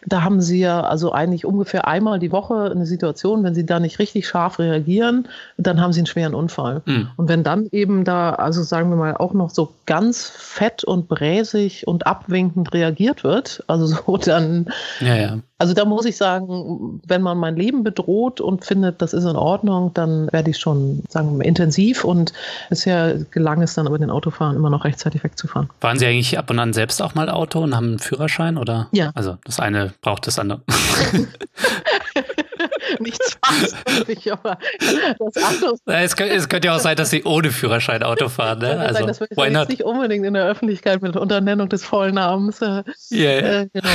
Da haben Sie ja also eigentlich ungefähr einmal die Woche eine Situation, wenn Sie da nicht richtig scharf reagieren, dann haben Sie einen schweren Unfall. Mhm. Und wenn dann eben da, also sagen wir mal, auch noch so ganz fett und bräsig und abwinkend reagiert wird, also so dann, ja, ja. Also da muss ich sagen, wenn man mein Leben bedroht und findet, das ist in Ordnung, dann werde ich schon, sagen wir, intensiv und bisher gelang es dann aber den Autofahren immer noch rechtzeitig wegzufahren. Waren Sie eigentlich ab und an selbst auch mal Auto und haben einen Führerschein oder? Ja. Also das eine braucht das andere. nicht zwangsläufig, aber das andere. Es könnte, es könnte ja auch sein, dass sie ohne Führerschein Auto fahren. Ne? Also, das würde ich jetzt nicht unbedingt in der Öffentlichkeit mit Unternennung des Vollnamens. Äh, yeah. äh, genau.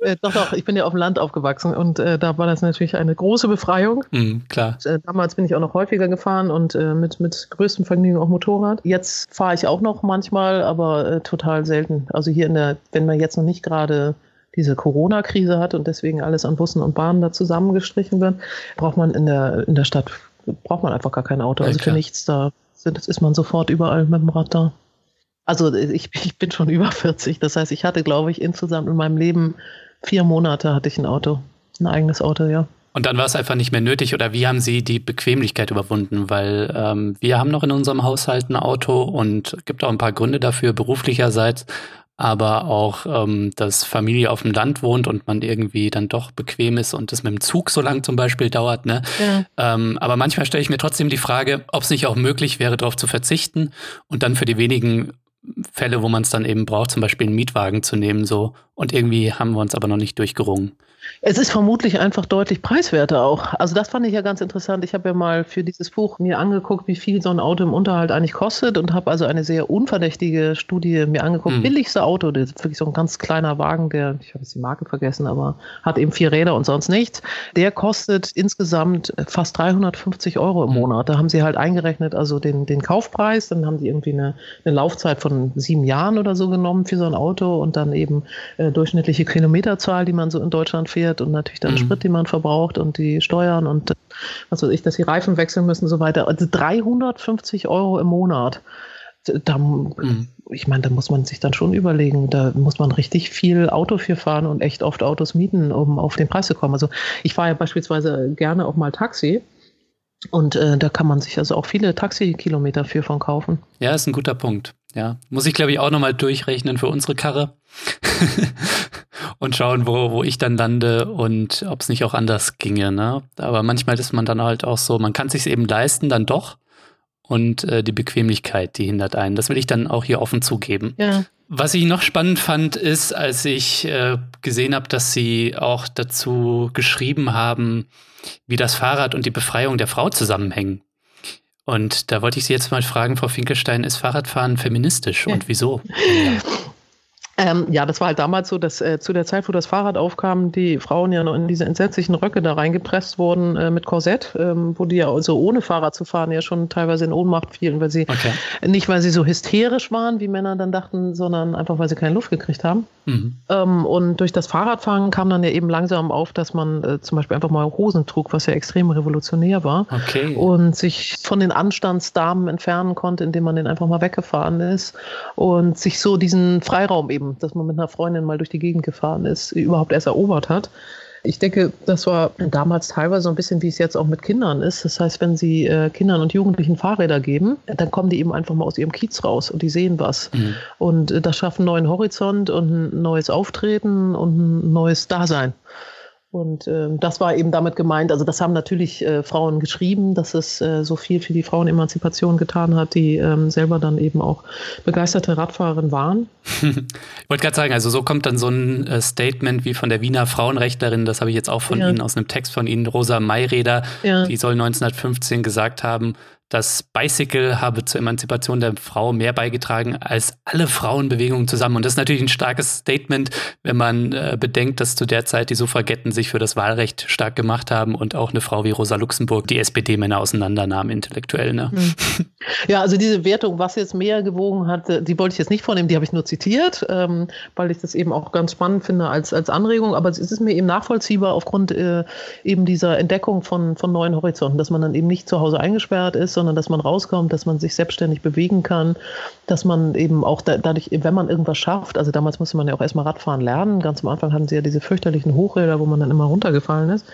äh, doch, doch, ich bin ja auf dem Land aufgewachsen und äh, da war das natürlich eine große Befreiung. Mm, klar. Äh, damals bin ich auch noch häufiger gefahren und äh, mit, mit größtem Vergnügen auch Motorrad. Jetzt fahre ich auch noch manchmal, aber total selten. Also hier in der, wenn man jetzt noch nicht gerade diese Corona-Krise hat und deswegen alles an Bussen und Bahnen da zusammengestrichen wird, braucht man in der, in der Stadt, braucht man einfach gar kein Auto. Also ja, für nichts da das ist man sofort überall mit dem Rad da. Also ich, ich bin schon über 40. Das heißt, ich hatte, glaube ich, insgesamt in meinem Leben vier Monate hatte ich ein Auto. Ein eigenes Auto, ja. Und dann war es einfach nicht mehr nötig oder wie haben Sie die Bequemlichkeit überwunden? Weil ähm, wir haben noch in unserem Haushalt ein Auto und gibt auch ein paar Gründe dafür, beruflicherseits aber auch, ähm, dass Familie auf dem Land wohnt und man irgendwie dann doch bequem ist und das mit dem Zug so lang zum Beispiel dauert. Ne? Ja. Ähm, aber manchmal stelle ich mir trotzdem die Frage, ob es nicht auch möglich wäre, darauf zu verzichten und dann für die wenigen Fälle, wo man es dann eben braucht, zum Beispiel einen Mietwagen zu nehmen, so. Und irgendwie haben wir uns aber noch nicht durchgerungen. Es ist vermutlich einfach deutlich preiswerter auch. Also das fand ich ja ganz interessant. Ich habe ja mal für dieses Buch mir angeguckt, wie viel so ein Auto im Unterhalt eigentlich kostet und habe also eine sehr unverdächtige Studie mir angeguckt. Mhm. Billigste Auto, das ist wirklich so ein ganz kleiner Wagen, der, ich habe jetzt die Marke vergessen, aber hat eben vier Räder und sonst nichts. Der kostet insgesamt fast 350 Euro im mhm. Monat. Da haben sie halt eingerechnet, also den, den Kaufpreis, dann haben die irgendwie eine, eine Laufzeit von sieben Jahren oder so genommen für so ein Auto und dann eben äh, durchschnittliche Kilometerzahl, die man so in Deutschland fährt und natürlich dann mhm. Sprit, den man verbraucht und die Steuern und was weiß ich, dass die Reifen wechseln müssen und so weiter. Also 350 Euro im Monat. Da, mhm. Ich meine, da muss man sich dann schon überlegen, da muss man richtig viel Auto für fahren und echt oft Autos mieten, um auf den Preis zu kommen. Also ich fahre ja beispielsweise gerne auch mal Taxi. Und äh, da kann man sich also auch viele Taxikilometer für von kaufen. Ja, ist ein guter Punkt. Ja, muss ich glaube ich auch nochmal durchrechnen für unsere Karre und schauen, wo, wo ich dann lande und ob es nicht auch anders ginge. Ne? Aber manchmal ist man dann halt auch so, man kann sich eben leisten, dann doch. Und äh, die Bequemlichkeit, die hindert einen. Das will ich dann auch hier offen zugeben. Ja. Was ich noch spannend fand, ist, als ich äh, gesehen habe, dass Sie auch dazu geschrieben haben, wie das Fahrrad und die Befreiung der Frau zusammenhängen. Und da wollte ich Sie jetzt mal fragen, Frau Finkelstein, ist Fahrradfahren feministisch und wieso? Ähm, ja, das war halt damals so, dass äh, zu der Zeit, wo das Fahrrad aufkam, die Frauen ja noch in diese entsetzlichen Röcke da reingepresst wurden äh, mit Korsett, ähm, wo die ja also ohne Fahrrad zu fahren ja schon teilweise in Ohnmacht fielen, weil sie okay. nicht, weil sie so hysterisch waren, wie Männer dann dachten, sondern einfach, weil sie keine Luft gekriegt haben. Mhm. Ähm, und durch das Fahrradfahren kam dann ja eben langsam auf, dass man äh, zum Beispiel einfach mal Hosen trug, was ja extrem revolutionär war. Okay. Und sich von den Anstandsdamen entfernen konnte, indem man den einfach mal weggefahren ist und sich so diesen Freiraum eben dass man mit einer Freundin mal durch die Gegend gefahren ist, überhaupt erst erobert hat. Ich denke, das war damals teilweise so ein bisschen, wie es jetzt auch mit Kindern ist. Das heißt, wenn Sie äh, Kindern und Jugendlichen Fahrräder geben, dann kommen die eben einfach mal aus ihrem Kiez raus und die sehen was. Mhm. Und äh, das schafft einen neuen Horizont und ein neues Auftreten und ein neues Dasein. Und äh, das war eben damit gemeint, also das haben natürlich äh, Frauen geschrieben, dass es äh, so viel für die Frauenemanzipation getan hat, die ähm, selber dann eben auch begeisterte Radfahrerin waren. ich wollte gerade sagen, also so kommt dann so ein äh, Statement wie von der Wiener Frauenrechtlerin, das habe ich jetzt auch von ja. Ihnen aus einem Text von Ihnen, Rosa Mayreder, ja. die soll 1915 gesagt haben, das Bicycle habe zur Emanzipation der Frau mehr beigetragen als alle Frauenbewegungen zusammen. Und das ist natürlich ein starkes Statement, wenn man äh, bedenkt, dass zu der Zeit die Suffragetten sich für das Wahlrecht stark gemacht haben und auch eine Frau wie Rosa Luxemburg die SPD-Männer auseinandernahm intellektuell. Ne? Hm. Ja, also diese Wertung, was jetzt mehr gewogen hat, äh, die wollte ich jetzt nicht vornehmen, die habe ich nur zitiert, ähm, weil ich das eben auch ganz spannend finde als, als Anregung. Aber es ist mir eben nachvollziehbar aufgrund äh, eben dieser Entdeckung von, von neuen Horizonten, dass man dann eben nicht zu Hause eingesperrt ist, sondern dass man rauskommt, dass man sich selbstständig bewegen kann, dass man eben auch da, dadurch, wenn man irgendwas schafft, also damals musste man ja auch erstmal Radfahren lernen. Ganz am Anfang hatten sie ja diese fürchterlichen Hochräder, wo man dann immer runtergefallen ist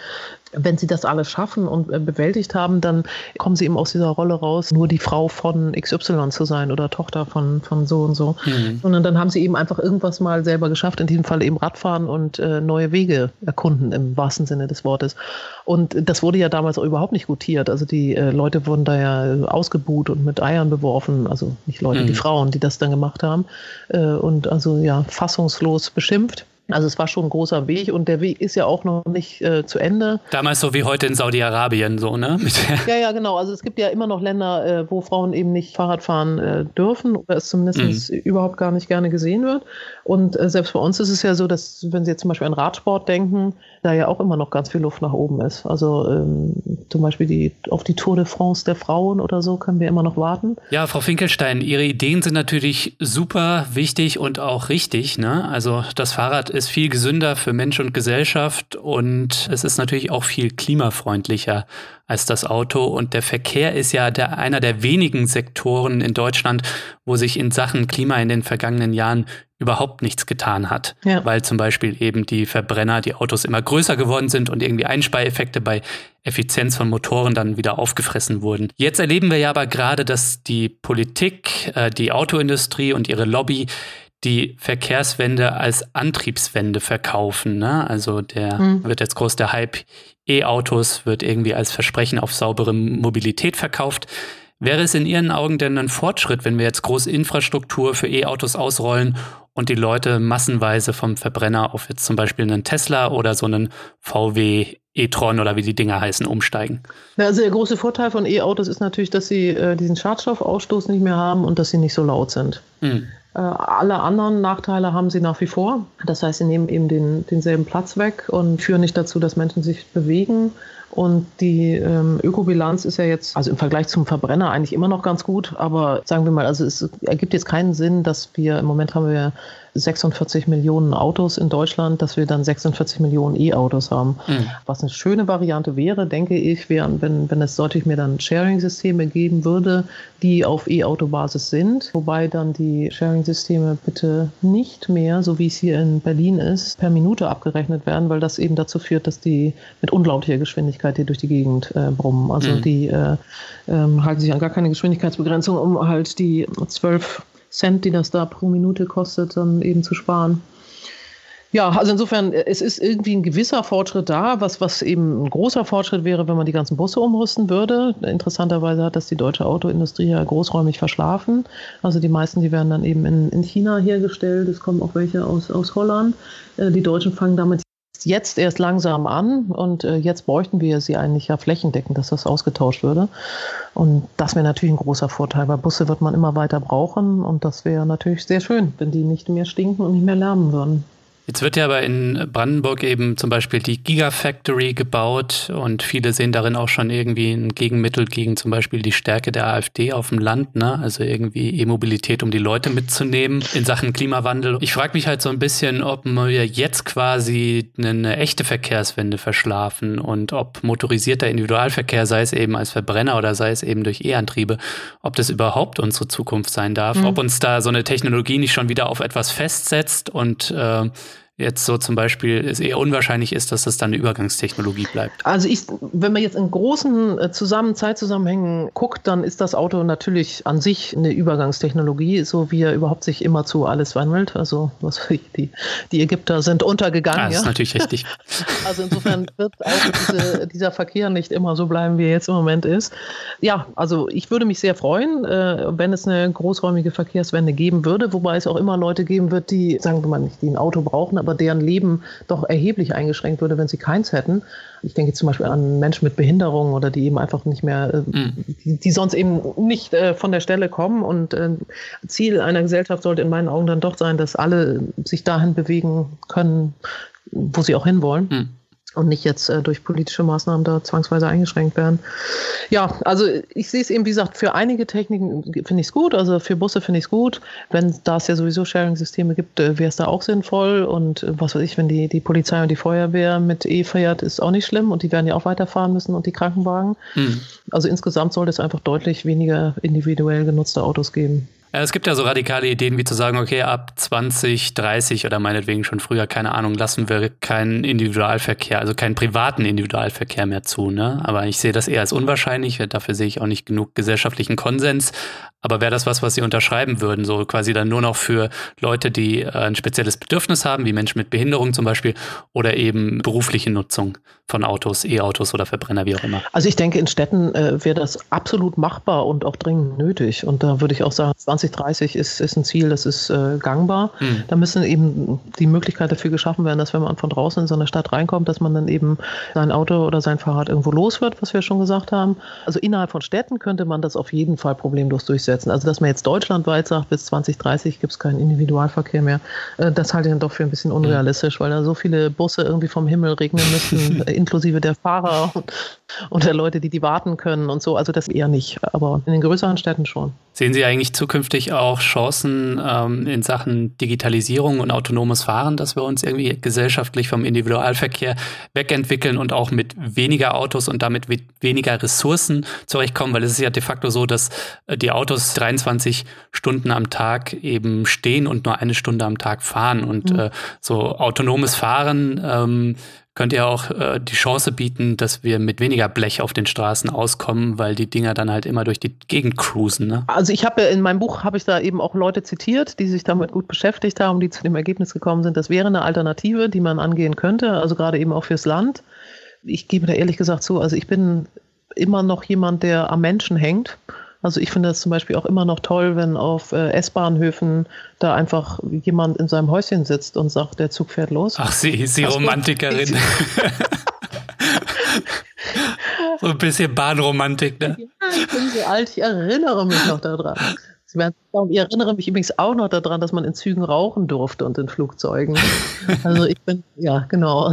wenn sie das alles schaffen und äh, bewältigt haben, dann kommen sie eben aus dieser Rolle raus, nur die Frau von XY zu sein oder Tochter von, von so und so. Mhm. Sondern dann haben sie eben einfach irgendwas mal selber geschafft, in diesem Fall eben Radfahren und äh, neue Wege erkunden, im wahrsten Sinne des Wortes. Und das wurde ja damals auch überhaupt nicht gutiert. Also die äh, Leute wurden da ja ausgebuht und mit Eiern beworfen. Also nicht Leute, mhm. die Frauen, die das dann gemacht haben. Äh, und also ja, fassungslos beschimpft. Also es war schon ein großer Weg und der Weg ist ja auch noch nicht äh, zu Ende. Damals so wie heute in Saudi-Arabien so, ne? ja, ja, genau. Also es gibt ja immer noch Länder, äh, wo Frauen eben nicht Fahrrad fahren äh, dürfen oder es zumindest mhm. überhaupt gar nicht gerne gesehen wird. Und äh, selbst bei uns ist es ja so, dass wenn Sie jetzt zum Beispiel an Radsport denken, da ja auch immer noch ganz viel Luft nach oben ist. Also ähm, zum Beispiel die, auf die Tour de France der Frauen oder so können wir immer noch warten. Ja, Frau Finkelstein, Ihre Ideen sind natürlich super wichtig und auch richtig. Ne? Also das Fahrrad ist viel gesünder für Mensch und Gesellschaft und es ist natürlich auch viel klimafreundlicher als das Auto. Und der Verkehr ist ja der, einer der wenigen Sektoren in Deutschland, wo sich in Sachen Klima in den vergangenen Jahren überhaupt nichts getan hat, ja. weil zum Beispiel eben die Verbrenner, die Autos immer größer geworden sind und irgendwie Einspareffekte bei Effizienz von Motoren dann wieder aufgefressen wurden. Jetzt erleben wir ja aber gerade, dass die Politik, äh, die Autoindustrie und ihre Lobby die Verkehrswende als Antriebswende verkaufen. Ne? Also der mhm. wird jetzt groß der Hype E-Autos wird irgendwie als Versprechen auf saubere Mobilität verkauft. Wäre es in Ihren Augen denn ein Fortschritt, wenn wir jetzt große Infrastruktur für E-Autos ausrollen und die Leute massenweise vom Verbrenner auf jetzt zum Beispiel einen Tesla oder so einen VW e-tron oder wie die Dinger heißen, umsteigen? also der große Vorteil von E-Autos ist natürlich, dass sie äh, diesen Schadstoffausstoß nicht mehr haben und dass sie nicht so laut sind. Mhm. Äh, alle anderen Nachteile haben sie nach wie vor. Das heißt, sie nehmen eben den, denselben Platz weg und führen nicht dazu, dass Menschen sich bewegen. Und die ähm, Ökobilanz ist ja jetzt, also im Vergleich zum Verbrenner eigentlich immer noch ganz gut, aber sagen wir mal, also es ergibt jetzt keinen Sinn, dass wir, im Moment haben wir 46 Millionen Autos in Deutschland, dass wir dann 46 Millionen E-Autos haben. Mhm. Was eine schöne Variante wäre, denke ich, wäre, wenn, wenn es deutlich mehr dann Sharing-Systeme geben würde, die auf E-Auto-Basis sind, wobei dann die Sharing-Systeme bitte nicht mehr, so wie es hier in Berlin ist, per Minute abgerechnet werden, weil das eben dazu führt, dass die mit unglaublicher Geschwindigkeit hier durch die Gegend äh, brummen. Also mhm. die äh, äh, halten sich an gar keine Geschwindigkeitsbegrenzung, um halt die zwölf Cent, die das da pro Minute kostet, dann eben zu sparen. Ja, also insofern, es ist irgendwie ein gewisser Fortschritt da, was, was eben ein großer Fortschritt wäre, wenn man die ganzen Busse umrüsten würde. Interessanterweise hat das die deutsche Autoindustrie ja großräumig verschlafen. Also die meisten, die werden dann eben in, in China hergestellt. Es kommen auch welche aus, aus Holland. Äh, die Deutschen fangen damit jetzt erst langsam an und äh, jetzt bräuchten wir sie eigentlich ja flächendeckend, dass das ausgetauscht würde. Und das wäre natürlich ein großer Vorteil, weil Busse wird man immer weiter brauchen und das wäre natürlich sehr schön, wenn die nicht mehr stinken und nicht mehr lärmen würden. Jetzt wird ja aber in Brandenburg eben zum Beispiel die Gigafactory gebaut und viele sehen darin auch schon irgendwie ein Gegenmittel gegen zum Beispiel die Stärke der AfD auf dem Land, ne? Also irgendwie E-Mobilität, um die Leute mitzunehmen in Sachen Klimawandel. Ich frage mich halt so ein bisschen, ob wir jetzt quasi eine echte Verkehrswende verschlafen und ob motorisierter Individualverkehr, sei es eben als Verbrenner oder sei es eben durch E-Antriebe, ob das überhaupt unsere Zukunft sein darf, mhm. ob uns da so eine Technologie nicht schon wieder auf etwas festsetzt und äh, jetzt so zum Beispiel es eher unwahrscheinlich ist, dass das dann eine Übergangstechnologie bleibt? Also ich, wenn man jetzt in großen äh, zusammen, Zeitzusammenhängen guckt, dann ist das Auto natürlich an sich eine Übergangstechnologie, so wie er überhaupt sich immer zu alles wandelt. Also was die, die Ägypter sind untergegangen. Ah, das ist natürlich richtig. Also insofern wird auch diese, dieser Verkehr nicht immer so bleiben, wie er jetzt im Moment ist. Ja, also ich würde mich sehr freuen, äh, wenn es eine großräumige Verkehrswende geben würde, wobei es auch immer Leute geben wird, die, sagen wir mal nicht, die ein Auto brauchen, aber deren Leben doch erheblich eingeschränkt würde, wenn sie keins hätten. Ich denke zum Beispiel an Menschen mit Behinderungen oder die eben einfach nicht mehr, äh, mhm. die, die, sonst eben nicht äh, von der Stelle kommen. Und äh, Ziel einer Gesellschaft sollte in meinen Augen dann doch sein, dass alle sich dahin bewegen können, wo sie auch hinwollen. Mhm und nicht jetzt äh, durch politische Maßnahmen da zwangsweise eingeschränkt werden. Ja, also ich sehe es eben, wie gesagt, für einige Techniken finde ich es gut, also für Busse finde ich es gut. Wenn da es ja sowieso Sharing-Systeme gibt, äh, wäre es da auch sinnvoll. Und äh, was weiß ich, wenn die, die Polizei und die Feuerwehr mit E fährt, ist auch nicht schlimm und die werden ja auch weiterfahren müssen und die Krankenwagen. Mhm. Also insgesamt sollte es einfach deutlich weniger individuell genutzte Autos geben. Es gibt ja so radikale Ideen, wie zu sagen, okay, ab 20, 30 oder meinetwegen schon früher, keine Ahnung, lassen wir keinen Individualverkehr, also keinen privaten Individualverkehr mehr zu. Ne? Aber ich sehe das eher als unwahrscheinlich, dafür sehe ich auch nicht genug gesellschaftlichen Konsens. Aber wäre das was, was Sie unterschreiben würden, so quasi dann nur noch für Leute, die äh, ein spezielles Bedürfnis haben, wie Menschen mit Behinderung zum Beispiel, oder eben berufliche Nutzung von Autos, E-Autos oder Verbrenner, wie auch immer? Also ich denke, in Städten äh, wäre das absolut machbar und auch dringend nötig. Und da würde ich auch sagen, 2030 ist, ist ein Ziel, das ist äh, gangbar. Mhm. Da müssen eben die Möglichkeit dafür geschaffen werden, dass wenn man von draußen in so eine Stadt reinkommt, dass man dann eben sein Auto oder sein Fahrrad irgendwo los wird, was wir schon gesagt haben. Also innerhalb von Städten könnte man das auf jeden Fall problemlos durchsetzen. Also dass man jetzt deutschlandweit sagt, bis 2030 gibt es keinen Individualverkehr mehr, äh, das halte ich dann doch für ein bisschen unrealistisch, weil da so viele Busse irgendwie vom Himmel regnen müssen, inklusive der Fahrer und, und der Leute, die die warten können und so. Also das eher nicht, aber in den größeren Städten schon. Sehen Sie eigentlich zukünftig auch Chancen ähm, in Sachen Digitalisierung und autonomes Fahren, dass wir uns irgendwie gesellschaftlich vom Individualverkehr wegentwickeln und auch mit weniger Autos und damit mit weniger Ressourcen zurechtkommen? Weil es ist ja de facto so, dass äh, die Autos 23 Stunden am Tag eben stehen und nur eine Stunde am Tag fahren. Und mhm. äh, so autonomes Fahren ähm, könnt ihr auch äh, die Chance bieten, dass wir mit weniger Blech auf den Straßen auskommen, weil die Dinger dann halt immer durch die Gegend cruisen. Ne? Also ich habe in meinem Buch habe ich da eben auch Leute zitiert, die sich damit gut beschäftigt haben, die zu dem Ergebnis gekommen sind, das wäre eine Alternative, die man angehen könnte, also gerade eben auch fürs Land. Ich gebe da ehrlich gesagt zu, also ich bin immer noch jemand, der am Menschen hängt. Also ich finde das zum Beispiel auch immer noch toll, wenn auf äh, S-Bahnhöfen da einfach jemand in seinem Häuschen sitzt und sagt, der Zug fährt los. Ach, Sie, Sie Romantikerin. so ein bisschen Bahnromantik, ne? Ja, ich bin so alt, ich erinnere mich noch daran. Sie werden, ich erinnere mich übrigens auch noch daran, dass man in Zügen rauchen durfte und in Flugzeugen. Also ich bin, ja, genau.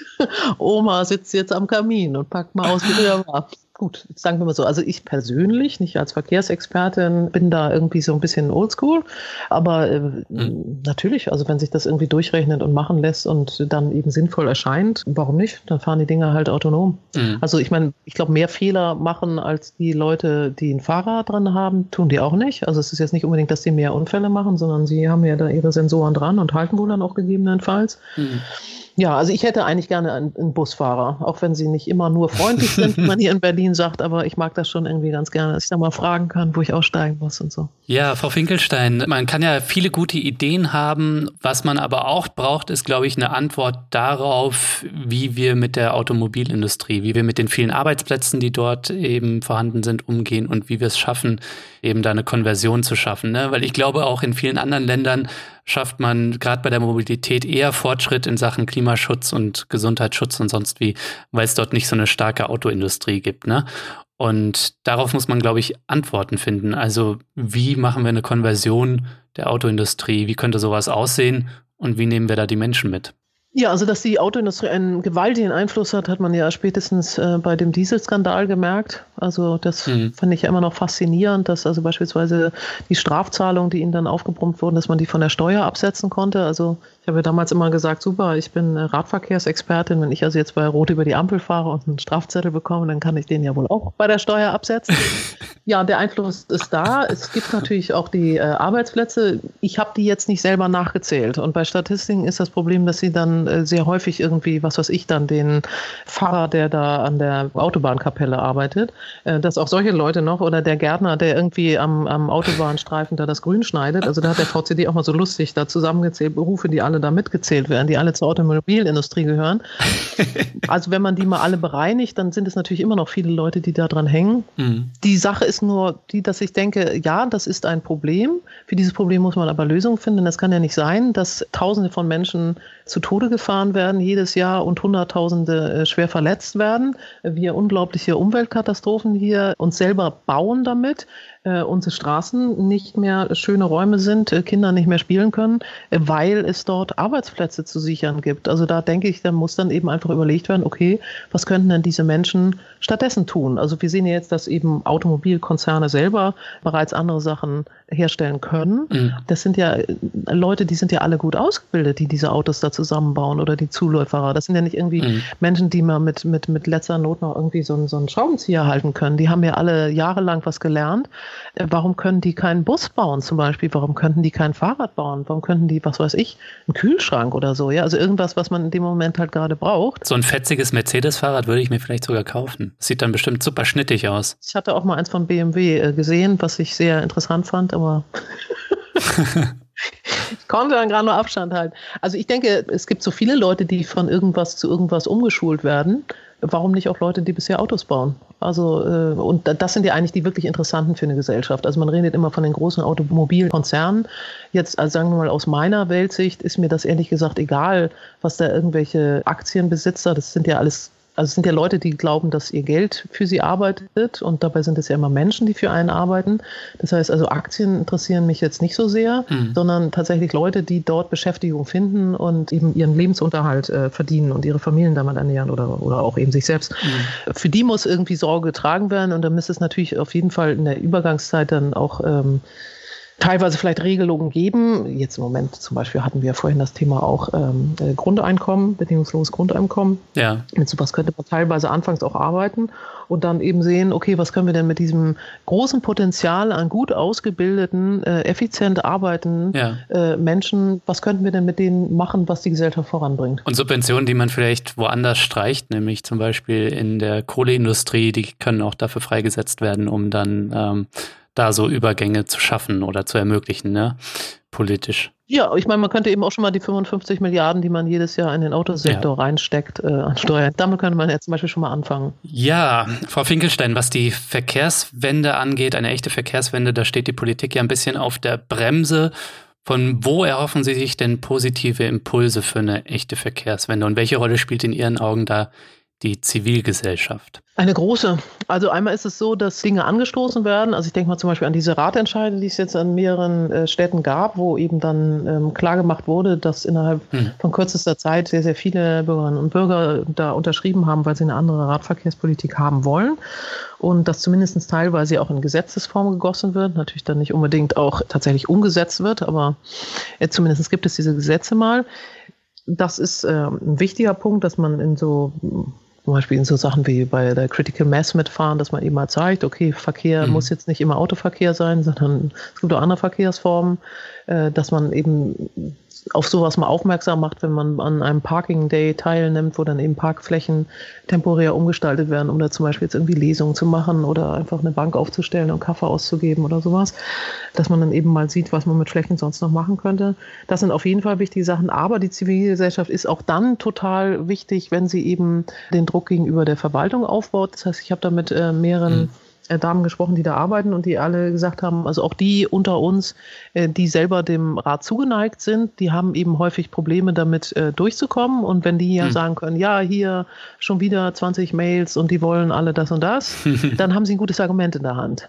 Oma sitzt jetzt am Kamin und packt mal aus, wie früher war gut, sagen wir mal so, also ich persönlich, nicht als Verkehrsexpertin, bin da irgendwie so ein bisschen oldschool, aber äh, mhm. natürlich, also wenn sich das irgendwie durchrechnet und machen lässt und dann eben sinnvoll erscheint, warum nicht? Dann fahren die Dinger halt autonom. Mhm. Also ich meine, ich glaube, mehr Fehler machen als die Leute, die ein Fahrrad dran haben, tun die auch nicht. Also es ist jetzt nicht unbedingt, dass die mehr Unfälle machen, sondern sie haben ja da ihre Sensoren dran und halten wohl dann auch gegebenenfalls. Mhm. Ja, also ich hätte eigentlich gerne einen, einen, Busfahrer, auch wenn sie nicht immer nur freundlich sind, wie man hier in Berlin sagt, aber ich mag das schon irgendwie ganz gerne, dass ich da mal fragen kann, wo ich aussteigen muss und so. Ja, Frau Finkelstein, man kann ja viele gute Ideen haben. Was man aber auch braucht, ist, glaube ich, eine Antwort darauf, wie wir mit der Automobilindustrie, wie wir mit den vielen Arbeitsplätzen, die dort eben vorhanden sind, umgehen und wie wir es schaffen, eben da eine Konversion zu schaffen. Ne? Weil ich glaube, auch in vielen anderen Ländern schafft man gerade bei der Mobilität eher Fortschritt in Sachen Klimaschutz und Gesundheitsschutz und sonst wie, weil es dort nicht so eine starke Autoindustrie gibt. Ne? Und darauf muss man, glaube ich, Antworten finden. Also wie machen wir eine Konversion der Autoindustrie? Wie könnte sowas aussehen? Und wie nehmen wir da die Menschen mit? Ja, also dass die Autoindustrie einen gewaltigen Einfluss hat, hat man ja spätestens äh, bei dem Dieselskandal gemerkt. Also das mhm. fand ich ja immer noch faszinierend, dass also beispielsweise die Strafzahlungen, die ihnen dann aufgebrummt wurden, dass man die von der Steuer absetzen konnte. Also ich habe damals immer gesagt, super, ich bin Radverkehrsexpertin. Wenn ich also jetzt bei Rot über die Ampel fahre und einen Strafzettel bekomme, dann kann ich den ja wohl auch bei der Steuer absetzen. ja, der Einfluss ist da. Es gibt natürlich auch die äh, Arbeitsplätze. Ich habe die jetzt nicht selber nachgezählt. Und bei Statistiken ist das Problem, dass sie dann äh, sehr häufig irgendwie, was weiß ich, dann den Fahrer, der da an der Autobahnkapelle arbeitet, äh, dass auch solche Leute noch oder der Gärtner, der irgendwie am, am Autobahnstreifen da das Grün schneidet. Also da hat der VCD auch mal so lustig da zusammengezählt, Berufe, die alle da mitgezählt werden, die alle zur Automobilindustrie gehören. also wenn man die mal alle bereinigt, dann sind es natürlich immer noch viele Leute, die da dran hängen. Mhm. Die Sache ist nur die, dass ich denke, ja, das ist ein Problem. Für dieses Problem muss man aber Lösungen finden. Es kann ja nicht sein, dass Tausende von Menschen zu Tode gefahren werden jedes Jahr und Hunderttausende äh, schwer verletzt werden. Wir unglaubliche Umweltkatastrophen hier uns selber bauen damit äh, unsere Straßen nicht mehr schöne Räume sind, äh, Kinder nicht mehr spielen können, äh, weil es dort Arbeitsplätze zu sichern gibt. Also da denke ich, da muss dann eben einfach überlegt werden, okay, was könnten denn diese Menschen stattdessen tun? Also wir sehen ja jetzt, dass eben Automobilkonzerne selber bereits andere Sachen herstellen können. Mhm. Das sind ja äh, Leute, die sind ja alle gut ausgebildet, die diese Autos da zusammenbauen oder die Zuläuferer. Das sind ja nicht irgendwie mhm. Menschen, die mal mit, mit, mit letzter Not noch irgendwie so, so einen Schraubenzieher halten können. Die haben ja alle jahrelang was gelernt warum können die keinen Bus bauen zum Beispiel? Warum könnten die kein Fahrrad bauen? Warum könnten die, was weiß ich, einen Kühlschrank oder so? Ja, also irgendwas, was man in dem Moment halt gerade braucht. So ein fetziges Mercedes-Fahrrad würde ich mir vielleicht sogar kaufen. sieht dann bestimmt super schnittig aus. Ich hatte auch mal eins von BMW äh, gesehen, was ich sehr interessant fand, aber ich konnte dann gerade nur Abstand halten. Also ich denke, es gibt so viele Leute, die von irgendwas zu irgendwas umgeschult werden warum nicht auch Leute, die bisher Autos bauen? Also, äh, und das sind ja eigentlich die wirklich interessanten für eine Gesellschaft. Also man redet immer von den großen Automobilkonzernen. Jetzt, also sagen wir mal, aus meiner Weltsicht ist mir das ehrlich gesagt egal, was da irgendwelche Aktienbesitzer, das sind ja alles also es sind ja Leute, die glauben, dass ihr Geld für sie arbeitet und dabei sind es ja immer Menschen, die für einen arbeiten. Das heißt also, Aktien interessieren mich jetzt nicht so sehr, mhm. sondern tatsächlich Leute, die dort Beschäftigung finden und eben ihren Lebensunterhalt äh, verdienen und ihre Familien damit ernähren oder, oder auch eben sich selbst. Mhm. Für die muss irgendwie Sorge getragen werden und da müsste es natürlich auf jeden Fall in der Übergangszeit dann auch ähm, teilweise vielleicht Regelungen geben. Jetzt im Moment zum Beispiel hatten wir vorhin das Thema auch ähm, äh, Grundeinkommen, bedingungsloses Grundeinkommen. Ja. Mit sowas könnte man teilweise anfangs auch arbeiten und dann eben sehen, okay, was können wir denn mit diesem großen Potenzial an gut ausgebildeten, äh, effizient arbeitenden ja. äh, Menschen, was könnten wir denn mit denen machen, was die Gesellschaft voranbringt? Und Subventionen, die man vielleicht woanders streicht, nämlich zum Beispiel in der Kohleindustrie, die können auch dafür freigesetzt werden, um dann ähm, da so Übergänge zu schaffen oder zu ermöglichen, ne? Politisch. Ja, ich meine, man könnte eben auch schon mal die 55 Milliarden, die man jedes Jahr in den Autosektor ja. reinsteckt, äh, ansteuern. Damit könnte man jetzt zum Beispiel schon mal anfangen. Ja, Frau Finkelstein, was die Verkehrswende angeht, eine echte Verkehrswende, da steht die Politik ja ein bisschen auf der Bremse. Von wo erhoffen Sie sich denn positive Impulse für eine echte Verkehrswende und welche Rolle spielt in Ihren Augen da die Zivilgesellschaft? Eine große. Also einmal ist es so, dass Dinge angestoßen werden. Also ich denke mal zum Beispiel an diese Ratentscheide, die es jetzt an mehreren äh, Städten gab, wo eben dann ähm, klargemacht wurde, dass innerhalb hm. von kürzester Zeit sehr, sehr viele Bürgerinnen und Bürger da unterschrieben haben, weil sie eine andere Radverkehrspolitik haben wollen. Und dass zumindest teilweise auch in Gesetzesform gegossen wird, natürlich dann nicht unbedingt auch tatsächlich umgesetzt wird, aber äh, zumindest gibt es diese Gesetze mal. Das ist äh, ein wichtiger Punkt, dass man in so zum Beispiel in so Sachen wie bei der Critical Mass mitfahren, dass man eben mal zeigt, okay, Verkehr mhm. muss jetzt nicht immer Autoverkehr sein, sondern es gibt auch andere Verkehrsformen, äh, dass man eben auf sowas mal aufmerksam macht, wenn man an einem Parking Day teilnimmt, wo dann eben Parkflächen temporär umgestaltet werden, um da zum Beispiel jetzt irgendwie Lesungen zu machen oder einfach eine Bank aufzustellen und Kaffee auszugeben oder sowas, dass man dann eben mal sieht, was man mit Flächen sonst noch machen könnte. Das sind auf jeden Fall wichtige Sachen, aber die Zivilgesellschaft ist auch dann total wichtig, wenn sie eben den Druck gegenüber der Verwaltung aufbaut. Das heißt, ich habe da mit äh, mehreren mhm Damen gesprochen, die da arbeiten und die alle gesagt haben, also auch die unter uns, äh, die selber dem Rat zugeneigt sind, die haben eben häufig Probleme damit äh, durchzukommen. Und wenn die ja hm. sagen können, ja, hier schon wieder 20 Mails und die wollen alle das und das, dann haben sie ein gutes Argument in der Hand.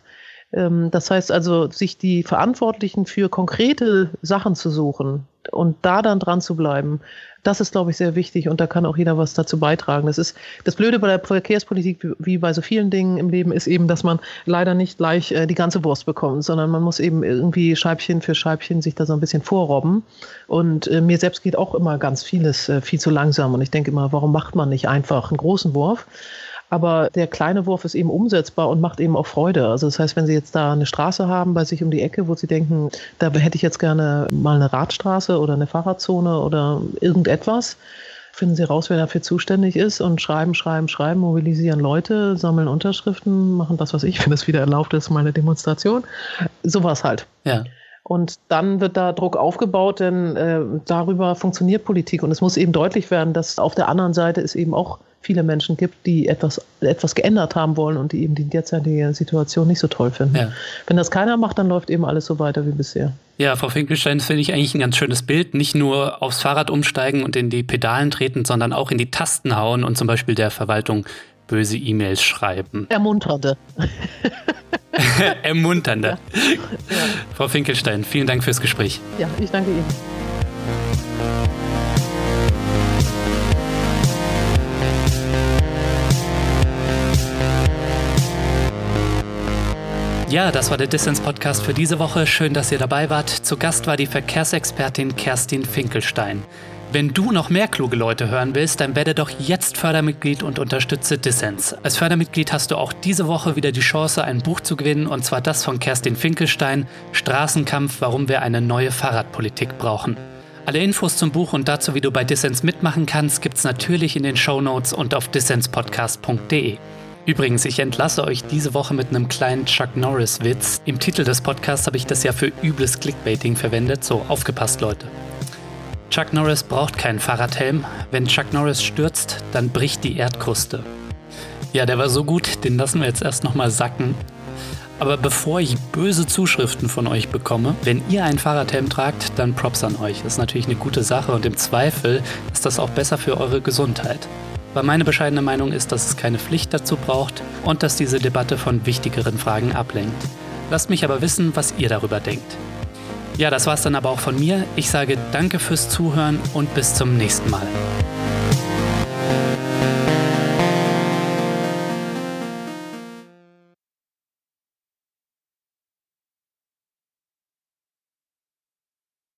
Ähm, das heißt also, sich die Verantwortlichen für konkrete Sachen zu suchen und da dann dran zu bleiben, das ist, glaube ich, sehr wichtig und da kann auch jeder was dazu beitragen. Das ist das Blöde bei der Verkehrspolitik, wie bei so vielen Dingen im Leben, ist eben, dass man leider nicht gleich äh, die ganze Wurst bekommt, sondern man muss eben irgendwie Scheibchen für Scheibchen sich da so ein bisschen vorrobben. Und äh, mir selbst geht auch immer ganz vieles äh, viel zu langsam und ich denke immer, warum macht man nicht einfach einen großen Wurf? Aber der kleine Wurf ist eben umsetzbar und macht eben auch Freude. Also das heißt, wenn Sie jetzt da eine Straße haben bei sich um die Ecke, wo Sie denken, da hätte ich jetzt gerne mal eine Radstraße oder eine Fahrradzone oder irgendetwas, finden Sie raus, wer dafür zuständig ist und schreiben, schreiben, schreiben, mobilisieren Leute, sammeln Unterschriften, machen das, was ich, wenn es wieder erlaubt ist, mal eine Demonstration. Sowas halt. Ja. Und dann wird da Druck aufgebaut, denn äh, darüber funktioniert Politik. Und es muss eben deutlich werden, dass auf der anderen Seite es eben auch viele Menschen gibt, die etwas, etwas geändert haben wollen und die eben die derzeitige Situation nicht so toll finden. Ja. Wenn das keiner macht, dann läuft eben alles so weiter wie bisher. Ja, Frau Finkelstein, das finde ich eigentlich ein ganz schönes Bild. Nicht nur aufs Fahrrad umsteigen und in die Pedalen treten, sondern auch in die Tasten hauen und zum Beispiel der Verwaltung böse E-Mails schreiben. Ermunternde. Ermunternde. Ja. Ja. Frau Finkelstein, vielen Dank fürs Gespräch. Ja, ich danke Ihnen. Ja, das war der Distance-Podcast für diese Woche. Schön, dass ihr dabei wart. Zu Gast war die Verkehrsexpertin Kerstin Finkelstein. Wenn du noch mehr kluge Leute hören willst, dann werde doch jetzt Fördermitglied und unterstütze Dissens. Als Fördermitglied hast du auch diese Woche wieder die Chance, ein Buch zu gewinnen, und zwar das von Kerstin Finkelstein, Straßenkampf, warum wir eine neue Fahrradpolitik brauchen. Alle Infos zum Buch und dazu, wie du bei Dissens mitmachen kannst, gibt's natürlich in den Show Notes und auf dissenspodcast.de. Übrigens, ich entlasse euch diese Woche mit einem kleinen Chuck Norris-Witz. Im Titel des Podcasts habe ich das ja für übles Clickbaiting verwendet, so aufgepasst, Leute. Chuck Norris braucht keinen Fahrradhelm. Wenn Chuck Norris stürzt, dann bricht die Erdkruste. Ja, der war so gut, den lassen wir jetzt erst nochmal sacken. Aber bevor ich böse Zuschriften von euch bekomme, wenn ihr einen Fahrradhelm tragt, dann Props an euch. Das ist natürlich eine gute Sache und im Zweifel ist das auch besser für eure Gesundheit. Weil meine bescheidene Meinung ist, dass es keine Pflicht dazu braucht und dass diese Debatte von wichtigeren Fragen ablenkt. Lasst mich aber wissen, was ihr darüber denkt. Ja, das war's dann aber auch von mir. Ich sage danke fürs Zuhören und bis zum nächsten Mal.